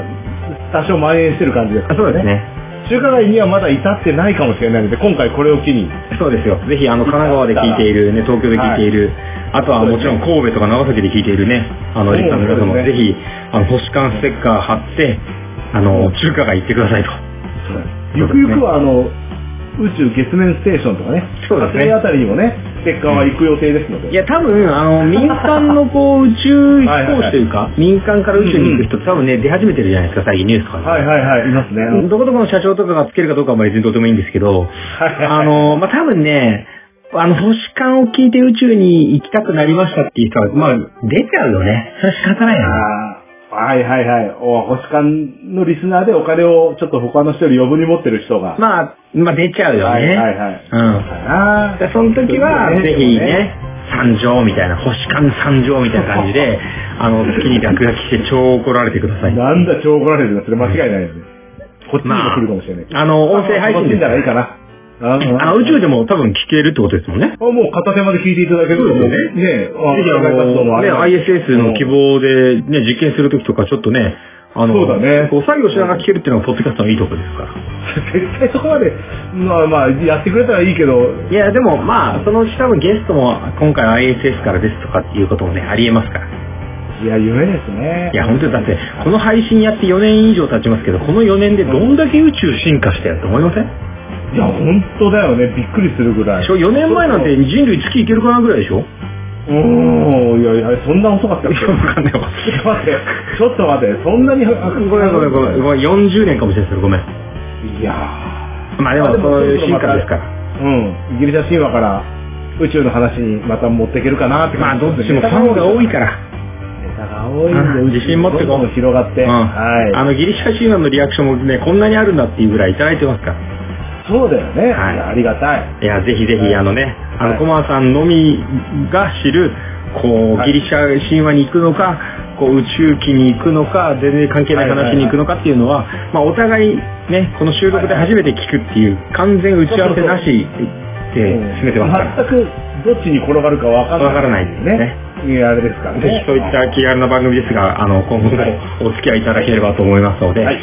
S1: 多少蔓延してる感じです
S3: あそうですね。
S1: 中華街にはまだ至ってないかもしれないので、今回これを機に。
S3: そうですよ。ぜひ、あの、神奈川で聞いている、ね、東京で聞いている、あとはもちろん神戸とか長崎で聞いているね、あの、リスナーの皆様、
S1: そうですね
S3: ぜひ、あの、星間ステッカー貼って、あの、中華街行ってくださいと。
S1: ゆくゆくはあの、宇宙月面ステーションとかね、
S3: そうですね
S1: あたりにもね、ステッカーは行く予定ですので。
S3: いや、多分、あの、民間のこう、宇宙飛行士というか、民間から宇宙に行く人って多分ね、出始めてるじゃないですか、最近ニュースとかで。
S1: はいはいはい、いますね。
S3: どこどこの社長とかがつけるかどうかは別にどうでもいいんですけど、あの、まあ、多分ね、あの、星間を聞いて宇宙に行きたくなりましたっていう人は、まあ、出ちゃうよね。それは仕方ないよね。
S1: あーはいはいはい。お星間のリスナーでお金をちょっと他の人より余分に持ってる人が。
S3: まあ、まあ出ちゃうよね。
S1: はいはいはい。
S3: うん。
S1: あ
S3: でその時は、ぜひね、参上みたいな、星間参上みたいな感じで、あの、月に落書きして超怒られてください。
S1: なんだ超怒られるのそれ間違いないよね。こっちにも来るかもしれない。
S3: あの、音声配信です
S1: らいいかな。あ
S3: 宇宙でも多分聞けるってことですもんね。
S1: あもう片手まで聞いていただけると
S3: ね
S1: ねあ
S3: ぜひあ
S1: 社会活動も
S3: の、ね、ISS の希望でね、実験するときとかちょっとね、あの、
S1: そうだね
S3: こう作業しながら聞けるっていうのがポッドキャストのいいところですから。
S1: 絶対そこまで、まあまあ、やってくれたらいいけど、
S3: いや、でもまあ、そのうち多分ゲストも今回 ISS からですとかっていうこともね、ありえますから。
S1: いや、夢ですね。
S3: いや、本当にだって、この配信やって4年以上経ちますけど、この4年でどんだけ宇宙進化したやと思いません？
S1: いや、本当だよね。びっくりするぐらい。
S3: 4年前なんて人類月行けるかなぐらいでしょ？
S1: おー、いやいや、そんな遅かったっけ？
S3: わかんないわ。
S1: ちょっと待って、ちょっと待って、そんなに、ご
S3: ごめんごめんごめん。ごめん40年かもしれないですごめん。
S1: いや
S3: まあでもそういう進化ですから。
S1: ーうん、ギリシャ神話から宇宙の話にまた持っていけるかなって
S3: まあどっちもファンが多いから。
S1: ネタが多いんで、
S3: うん自信持ってこう
S1: 広がって、
S3: うん
S1: はい。
S3: あのギリシャ神話のリアクションもね、こんなにあるんだっていうぐらいいただいてますから。
S1: そうだよね。
S3: はい
S1: ありがたい。
S3: いや、ぜひぜひ、
S1: はい
S3: あのね、あの、
S1: はい
S3: コマさんのみが知る、こう、
S1: はい
S3: ギリシャ神話に行くのか、こう、宇宙機に行くのか、全然関係ない話に行くのかっていうのは、まあ、お互い、ね、この収録で初めて聞くっていう、完全打ち合わせなしで進めてますから。
S1: 全くどっちに転がるかわからない。
S3: わからないですね。
S1: いや、あれですからね。
S3: ぜひそういった気軽な番組ですが、あの、今後もお付き合いいただければと思いますので、
S1: はい。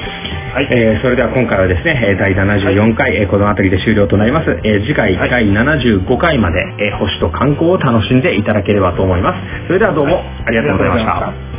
S1: はい。
S3: えーそれでは今回はですね、えー第74回、えーこの辺りで終了となります。えー次回、
S1: はい
S3: 第75回まで、えー星と観光を楽しんでいただければと思います。それではどうも。
S1: ありがとうございました